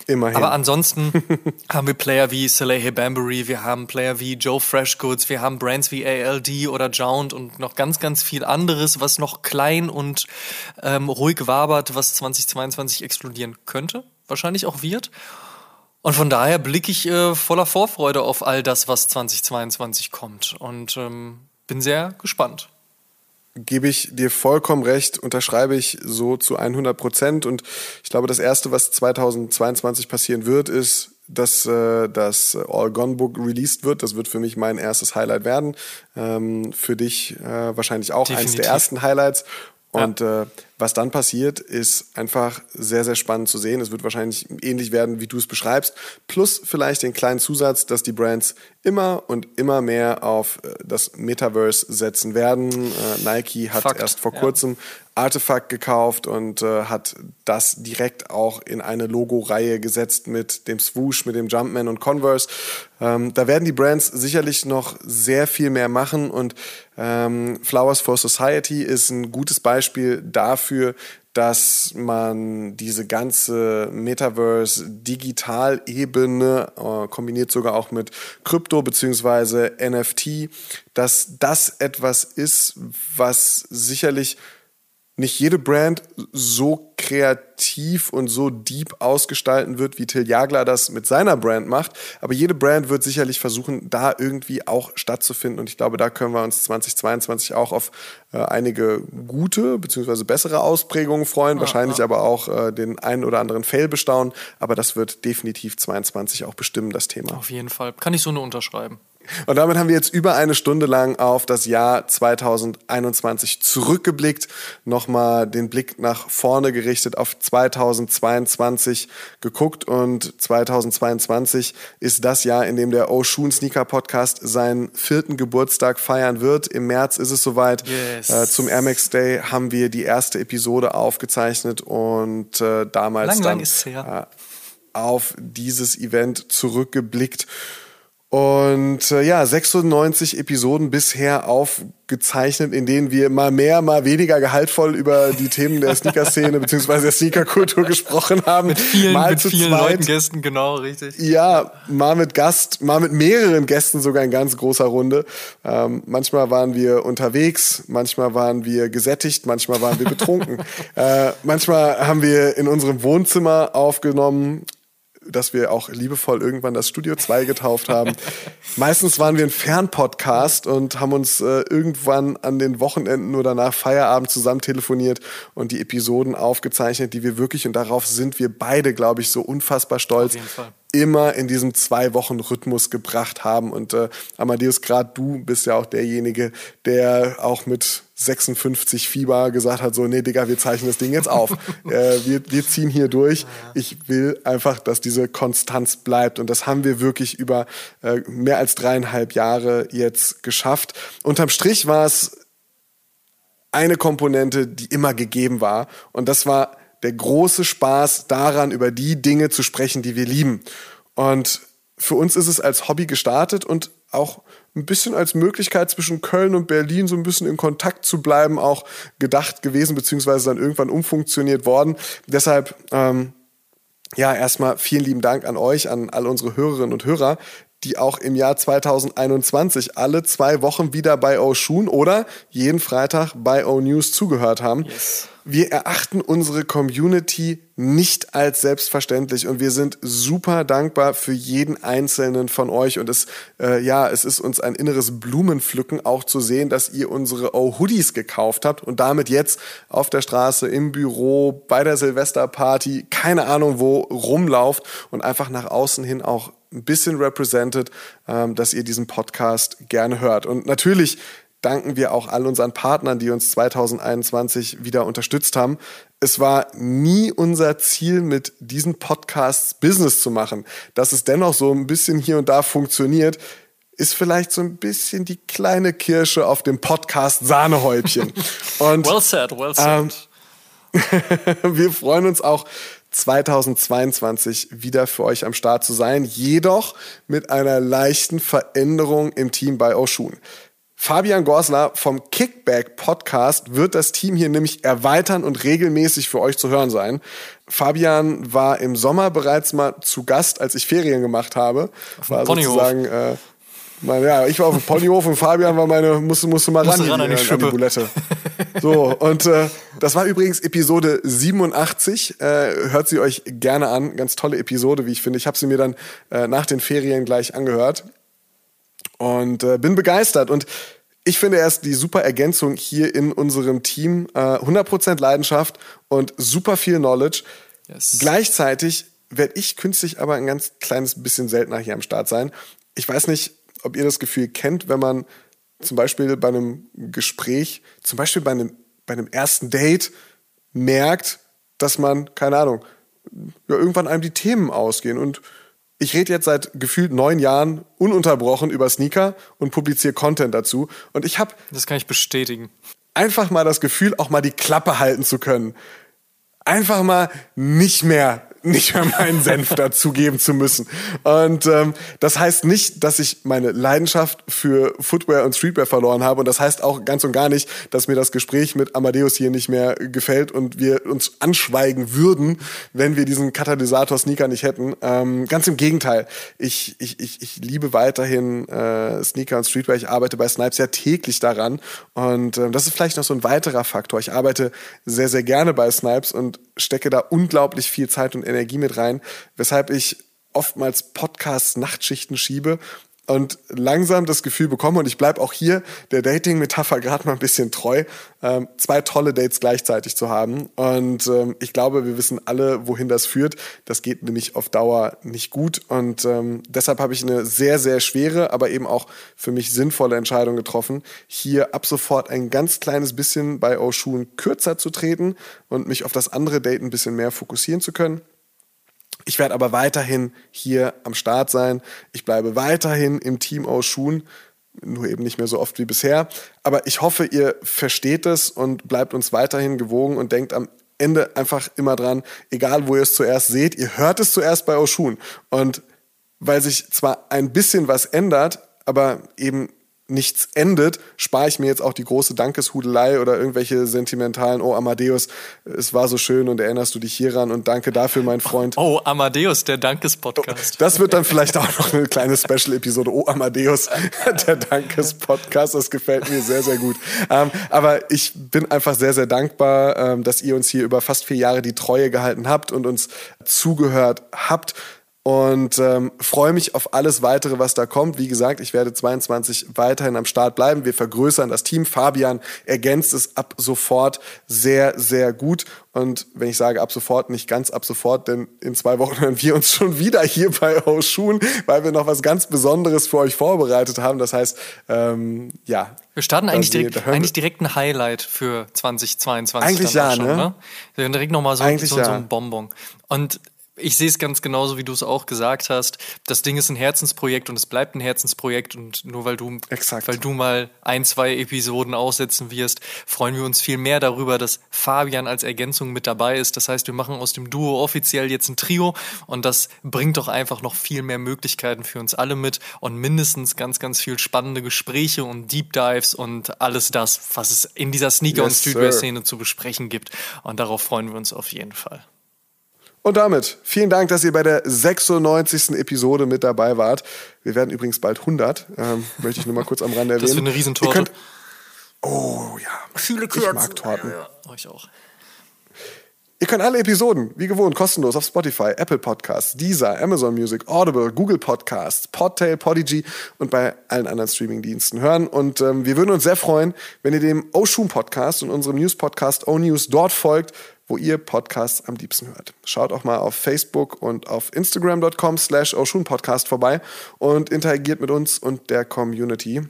Immerhin. Aber ansonsten haben wir Player wie Salehe Bambury, wir haben Player wie Joe Freshgoods, wir haben Brands wie ALD oder Jound und noch ganz, ganz viel anderes, was noch klein und ähm, ruhig wabert, was 2022 explodieren könnte, wahrscheinlich auch wird. Und von daher blicke ich äh, voller Vorfreude auf all das, was 2022 kommt und ähm, bin sehr gespannt gebe ich dir vollkommen recht, unterschreibe ich so zu 100 Prozent. Und ich glaube, das Erste, was 2022 passieren wird, ist, dass äh, das All Gone Book released wird. Das wird für mich mein erstes Highlight werden. Ähm, für dich äh, wahrscheinlich auch Definitiv. eins der ersten Highlights. Und ja. äh, was dann passiert, ist einfach sehr, sehr spannend zu sehen. Es wird wahrscheinlich ähnlich werden, wie du es beschreibst. Plus vielleicht den kleinen Zusatz, dass die Brands immer und immer mehr auf äh, das Metaverse setzen werden. Äh, Nike hat Fakt, erst vor kurzem ja. Artefakt gekauft und äh, hat das direkt auch in eine Logo-Reihe gesetzt mit dem Swoosh, mit dem Jumpman und Converse. Ähm, da werden die Brands sicherlich noch sehr viel mehr machen und ähm, Flowers for Society ist ein gutes Beispiel dafür, dass man diese ganze Metaverse-Digital-Ebene äh, kombiniert sogar auch mit Krypto beziehungsweise NFT, dass das etwas ist, was sicherlich nicht jede Brand so kreativ und so deep ausgestalten wird, wie Till Jagler das mit seiner Brand macht. Aber jede Brand wird sicherlich versuchen, da irgendwie auch stattzufinden. Und ich glaube, da können wir uns 2022 auch auf äh, einige gute bzw. bessere Ausprägungen freuen. Ja, wahrscheinlich ja. aber auch äh, den einen oder anderen Fail bestaunen. Aber das wird definitiv 22 auch bestimmen, das Thema. Auf jeden Fall. Kann ich so nur unterschreiben. Und damit haben wir jetzt über eine Stunde lang auf das Jahr 2021 zurückgeblickt, nochmal den Blick nach vorne gerichtet auf 2022 geguckt und 2022 ist das Jahr, in dem der Oshun Sneaker Podcast seinen vierten Geburtstag feiern wird. Im März ist es soweit. Yes. Äh, zum Air Max Day haben wir die erste Episode aufgezeichnet und äh, damals lang, dann lang äh, auf dieses Event zurückgeblickt. Und äh, ja, 96 Episoden bisher aufgezeichnet, in denen wir mal mehr, mal weniger gehaltvoll über die Themen der Sneaker-Szene bzw. der Sneaker-Kultur gesprochen haben. Mit vielen, mal mit vielen zweit. Leuten, Gästen, genau, richtig. Ja, mal mit Gast, mal mit mehreren Gästen sogar in ganz großer Runde. Ähm, manchmal waren wir unterwegs, manchmal waren wir gesättigt, manchmal waren wir betrunken. äh, manchmal haben wir in unserem Wohnzimmer aufgenommen dass wir auch liebevoll irgendwann das Studio 2 getauft haben. Meistens waren wir ein Fernpodcast und haben uns äh, irgendwann an den Wochenenden oder nach Feierabend zusammen telefoniert und die Episoden aufgezeichnet, die wir wirklich, und darauf sind wir beide, glaube ich, so unfassbar stolz, immer in diesem zwei Wochen Rhythmus gebracht haben. Und äh, Amadeus, gerade du bist ja auch derjenige, der auch mit 56 Fieber gesagt hat, so, nee, Digga, wir zeichnen das Ding jetzt auf. äh, wir, wir ziehen hier durch. Ich will einfach, dass diese Konstanz bleibt. Und das haben wir wirklich über äh, mehr als dreieinhalb Jahre jetzt geschafft. Unterm Strich war es eine Komponente, die immer gegeben war. Und das war der große Spaß daran, über die Dinge zu sprechen, die wir lieben. Und für uns ist es als Hobby gestartet und auch ein bisschen als Möglichkeit zwischen Köln und Berlin so ein bisschen in Kontakt zu bleiben auch gedacht gewesen, beziehungsweise dann irgendwann umfunktioniert worden. Deshalb, ähm, ja, erstmal vielen lieben Dank an euch, an all unsere Hörerinnen und Hörer, die auch im Jahr 2021 alle zwei Wochen wieder bei Oshun oder jeden Freitag bei O News zugehört haben. Yes wir erachten unsere Community nicht als selbstverständlich und wir sind super dankbar für jeden einzelnen von euch und es äh, ja es ist uns ein inneres Blumenpflücken auch zu sehen, dass ihr unsere O Hoodies gekauft habt und damit jetzt auf der Straße im Büro bei der Silvesterparty keine Ahnung wo rumlauft und einfach nach außen hin auch ein bisschen represented, ähm, dass ihr diesen Podcast gerne hört und natürlich danken wir auch all unseren Partnern, die uns 2021 wieder unterstützt haben. Es war nie unser Ziel, mit diesen Podcasts Business zu machen. Dass es dennoch so ein bisschen hier und da funktioniert, ist vielleicht so ein bisschen die kleine Kirsche auf dem Podcast Sahnehäubchen. Und, well said, well said. Ähm, wir freuen uns auch 2022 wieder für euch am Start zu sein, jedoch mit einer leichten Veränderung im Team bei Oshun. Fabian Gorsler vom Kickback Podcast wird das Team hier nämlich erweitern und regelmäßig für euch zu hören sein. Fabian war im Sommer bereits mal zu Gast, als ich Ferien gemacht habe. Auf war sozusagen, äh, mein, ja, ich war auf dem Ponyhof und Fabian war meine, musste, musste mal Musste ran, ran an die an die Schippe. Bulette. So, und äh, das war übrigens Episode 87. Äh, hört sie euch gerne an. Ganz tolle Episode, wie ich finde. Ich habe sie mir dann äh, nach den Ferien gleich angehört und äh, bin begeistert. Und ich finde, er ist die super Ergänzung hier in unserem Team. Äh, 100% Leidenschaft und super viel Knowledge. Yes. Gleichzeitig werde ich künstlich aber ein ganz kleines bisschen seltener hier am Start sein. Ich weiß nicht, ob ihr das Gefühl kennt, wenn man zum Beispiel bei einem Gespräch, zum Beispiel bei einem, bei einem ersten Date merkt, dass man, keine Ahnung, ja, irgendwann einem die Themen ausgehen. Und ich rede jetzt seit gefühlt neun Jahren ununterbrochen über Sneaker und publiziere Content dazu. Und ich habe Das kann ich bestätigen. einfach mal das Gefühl, auch mal die Klappe halten zu können. Einfach mal nicht mehr, nicht mehr meinen Senf dazugeben zu müssen. Und ähm, das heißt nicht, dass ich meine Leidenschaft für Footwear und Streetwear verloren habe. Und das heißt auch ganz und gar nicht, dass mir das Gespräch mit Amadeus hier nicht mehr gefällt und wir uns anschweigen würden, wenn wir diesen Katalysator-Sneaker nicht hätten. Ähm, ganz im Gegenteil. Ich, ich, ich, ich liebe weiterhin äh, Sneaker und Streetwear. Ich arbeite bei Snipes ja täglich daran. Und ähm, das ist vielleicht noch so ein weiterer Faktor. Ich arbeite sehr, sehr gerne bei Snipes und stecke da unglaublich viel Zeit und Energie mit rein, weshalb ich oftmals Podcasts Nachtschichten schiebe und langsam das Gefühl bekomme, und ich bleibe auch hier der Dating-Metapher gerade mal ein bisschen treu, ähm, zwei tolle Dates gleichzeitig zu haben. Und ähm, ich glaube, wir wissen alle, wohin das führt. Das geht nämlich auf Dauer nicht gut. Und ähm, deshalb habe ich eine sehr, sehr schwere, aber eben auch für mich sinnvolle Entscheidung getroffen, hier ab sofort ein ganz kleines bisschen bei Oshun kürzer zu treten und mich auf das andere Date ein bisschen mehr fokussieren zu können. Ich werde aber weiterhin hier am Start sein. Ich bleibe weiterhin im Team aus Schuhen, nur eben nicht mehr so oft wie bisher. Aber ich hoffe, ihr versteht es und bleibt uns weiterhin gewogen und denkt am Ende einfach immer dran, egal wo ihr es zuerst seht, ihr hört es zuerst bei Oshun. Und weil sich zwar ein bisschen was ändert, aber eben nichts endet, spare ich mir jetzt auch die große Dankeshudelei oder irgendwelche sentimentalen, oh Amadeus, es war so schön und erinnerst du dich hieran und danke dafür, mein Freund. Oh, Amadeus, der Dankes-Podcast. Das wird dann vielleicht auch noch eine kleine Special-Episode. Oh, Amadeus, der Dankes-Podcast. Das gefällt mir sehr, sehr gut. Ähm, aber ich bin einfach sehr, sehr dankbar, ähm, dass ihr uns hier über fast vier Jahre die Treue gehalten habt und uns zugehört habt. Und ähm, freue mich auf alles weitere, was da kommt. Wie gesagt, ich werde 22 weiterhin am Start bleiben. Wir vergrößern das Team. Fabian ergänzt es ab sofort sehr, sehr gut. Und wenn ich sage ab sofort, nicht ganz ab sofort, denn in zwei Wochen hören wir uns schon wieder hier bei Oshun, weil wir noch was ganz Besonderes für euch vorbereitet haben. Das heißt, ähm, ja. Wir starten eigentlich direkt, wir- eigentlich direkt ein Highlight für 2022. Eigentlich ja, schon, ne? Wir haben direkt nochmal so, Eigentlich so, so ja. ein Bonbon. Und ich sehe es ganz genauso, wie du es auch gesagt hast. Das Ding ist ein Herzensprojekt und es bleibt ein Herzensprojekt. Und nur weil du, Exakt. weil du mal ein, zwei Episoden aussetzen wirst, freuen wir uns viel mehr darüber, dass Fabian als Ergänzung mit dabei ist. Das heißt, wir machen aus dem Duo offiziell jetzt ein Trio und das bringt doch einfach noch viel mehr Möglichkeiten für uns alle mit und mindestens ganz, ganz viel spannende Gespräche und Deep Dives und alles das, was es in dieser Sneaker- und Yes, sir. Streetwear-Szene zu besprechen gibt. Und darauf freuen wir uns auf jeden Fall. Und damit vielen Dank, dass ihr bei der 96. Episode mit dabei wart. Wir werden übrigens bald 100. Ähm, möchte ich nur mal kurz am Rande erwähnen. Das wird eine Riesentorte. Könnt- Oh ja. Viele Ich mag Torten. Euch auch. Ihr könnt alle Episoden, wie gewohnt, kostenlos auf Spotify, Apple Podcasts, Deezer, Amazon Music, Audible, Google Podcasts, Podtail, Podigy und bei allen anderen Streamingdiensten hören. Und ähm, wir würden uns sehr freuen, wenn ihr dem Oshun Podcast und unserem News-Podcast O-News dort folgt, wo ihr Podcasts am liebsten hört. Schaut auch mal auf Facebook und auf Instagram.com slash Podcast vorbei und interagiert mit uns und der Community.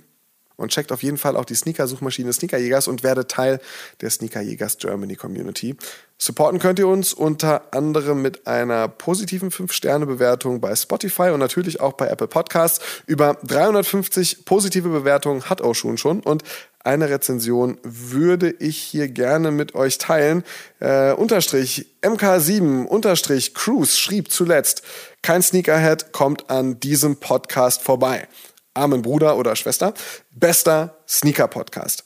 und checkt auf jeden Fall auch die Sneaker-Suchmaschine Sneakerjägers und werdet Teil der Sneakerjägers Germany Community. Supporten könnt ihr uns unter anderem mit einer positiven 5-Sterne-Bewertung bei Spotify und natürlich auch bei Apple Podcasts. Über 350 positive Bewertungen hat Oshun schon und eine Rezension würde ich hier gerne mit euch teilen. Äh, unterstrich MK7 unterstrich Cruise schrieb zuletzt, kein Sneakerhead kommt an diesem Podcast vorbei. Armen Bruder oder Schwester, bester Sneaker-Podcast.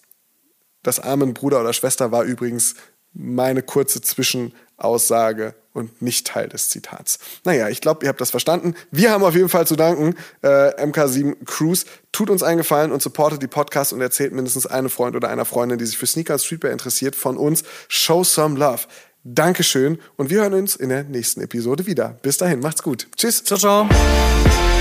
Das armen Bruder oder Schwester war übrigens meine kurze Zwischenaussage und nicht Teil des Zitats. Naja, ich glaube, ihr habt das verstanden. Wir haben auf jeden Fall zu danken. Äh, MK7 Cruise tut uns einen Gefallen und supportet die Podcasts und erzählt mindestens eine Freund oder einer Freundin, die sich für Sneaker und Streetwear interessiert, von uns. Show some love. Dankeschön und wir hören uns in der nächsten Episode wieder. Bis dahin, macht's gut. Tschüss. Ciao, ciao.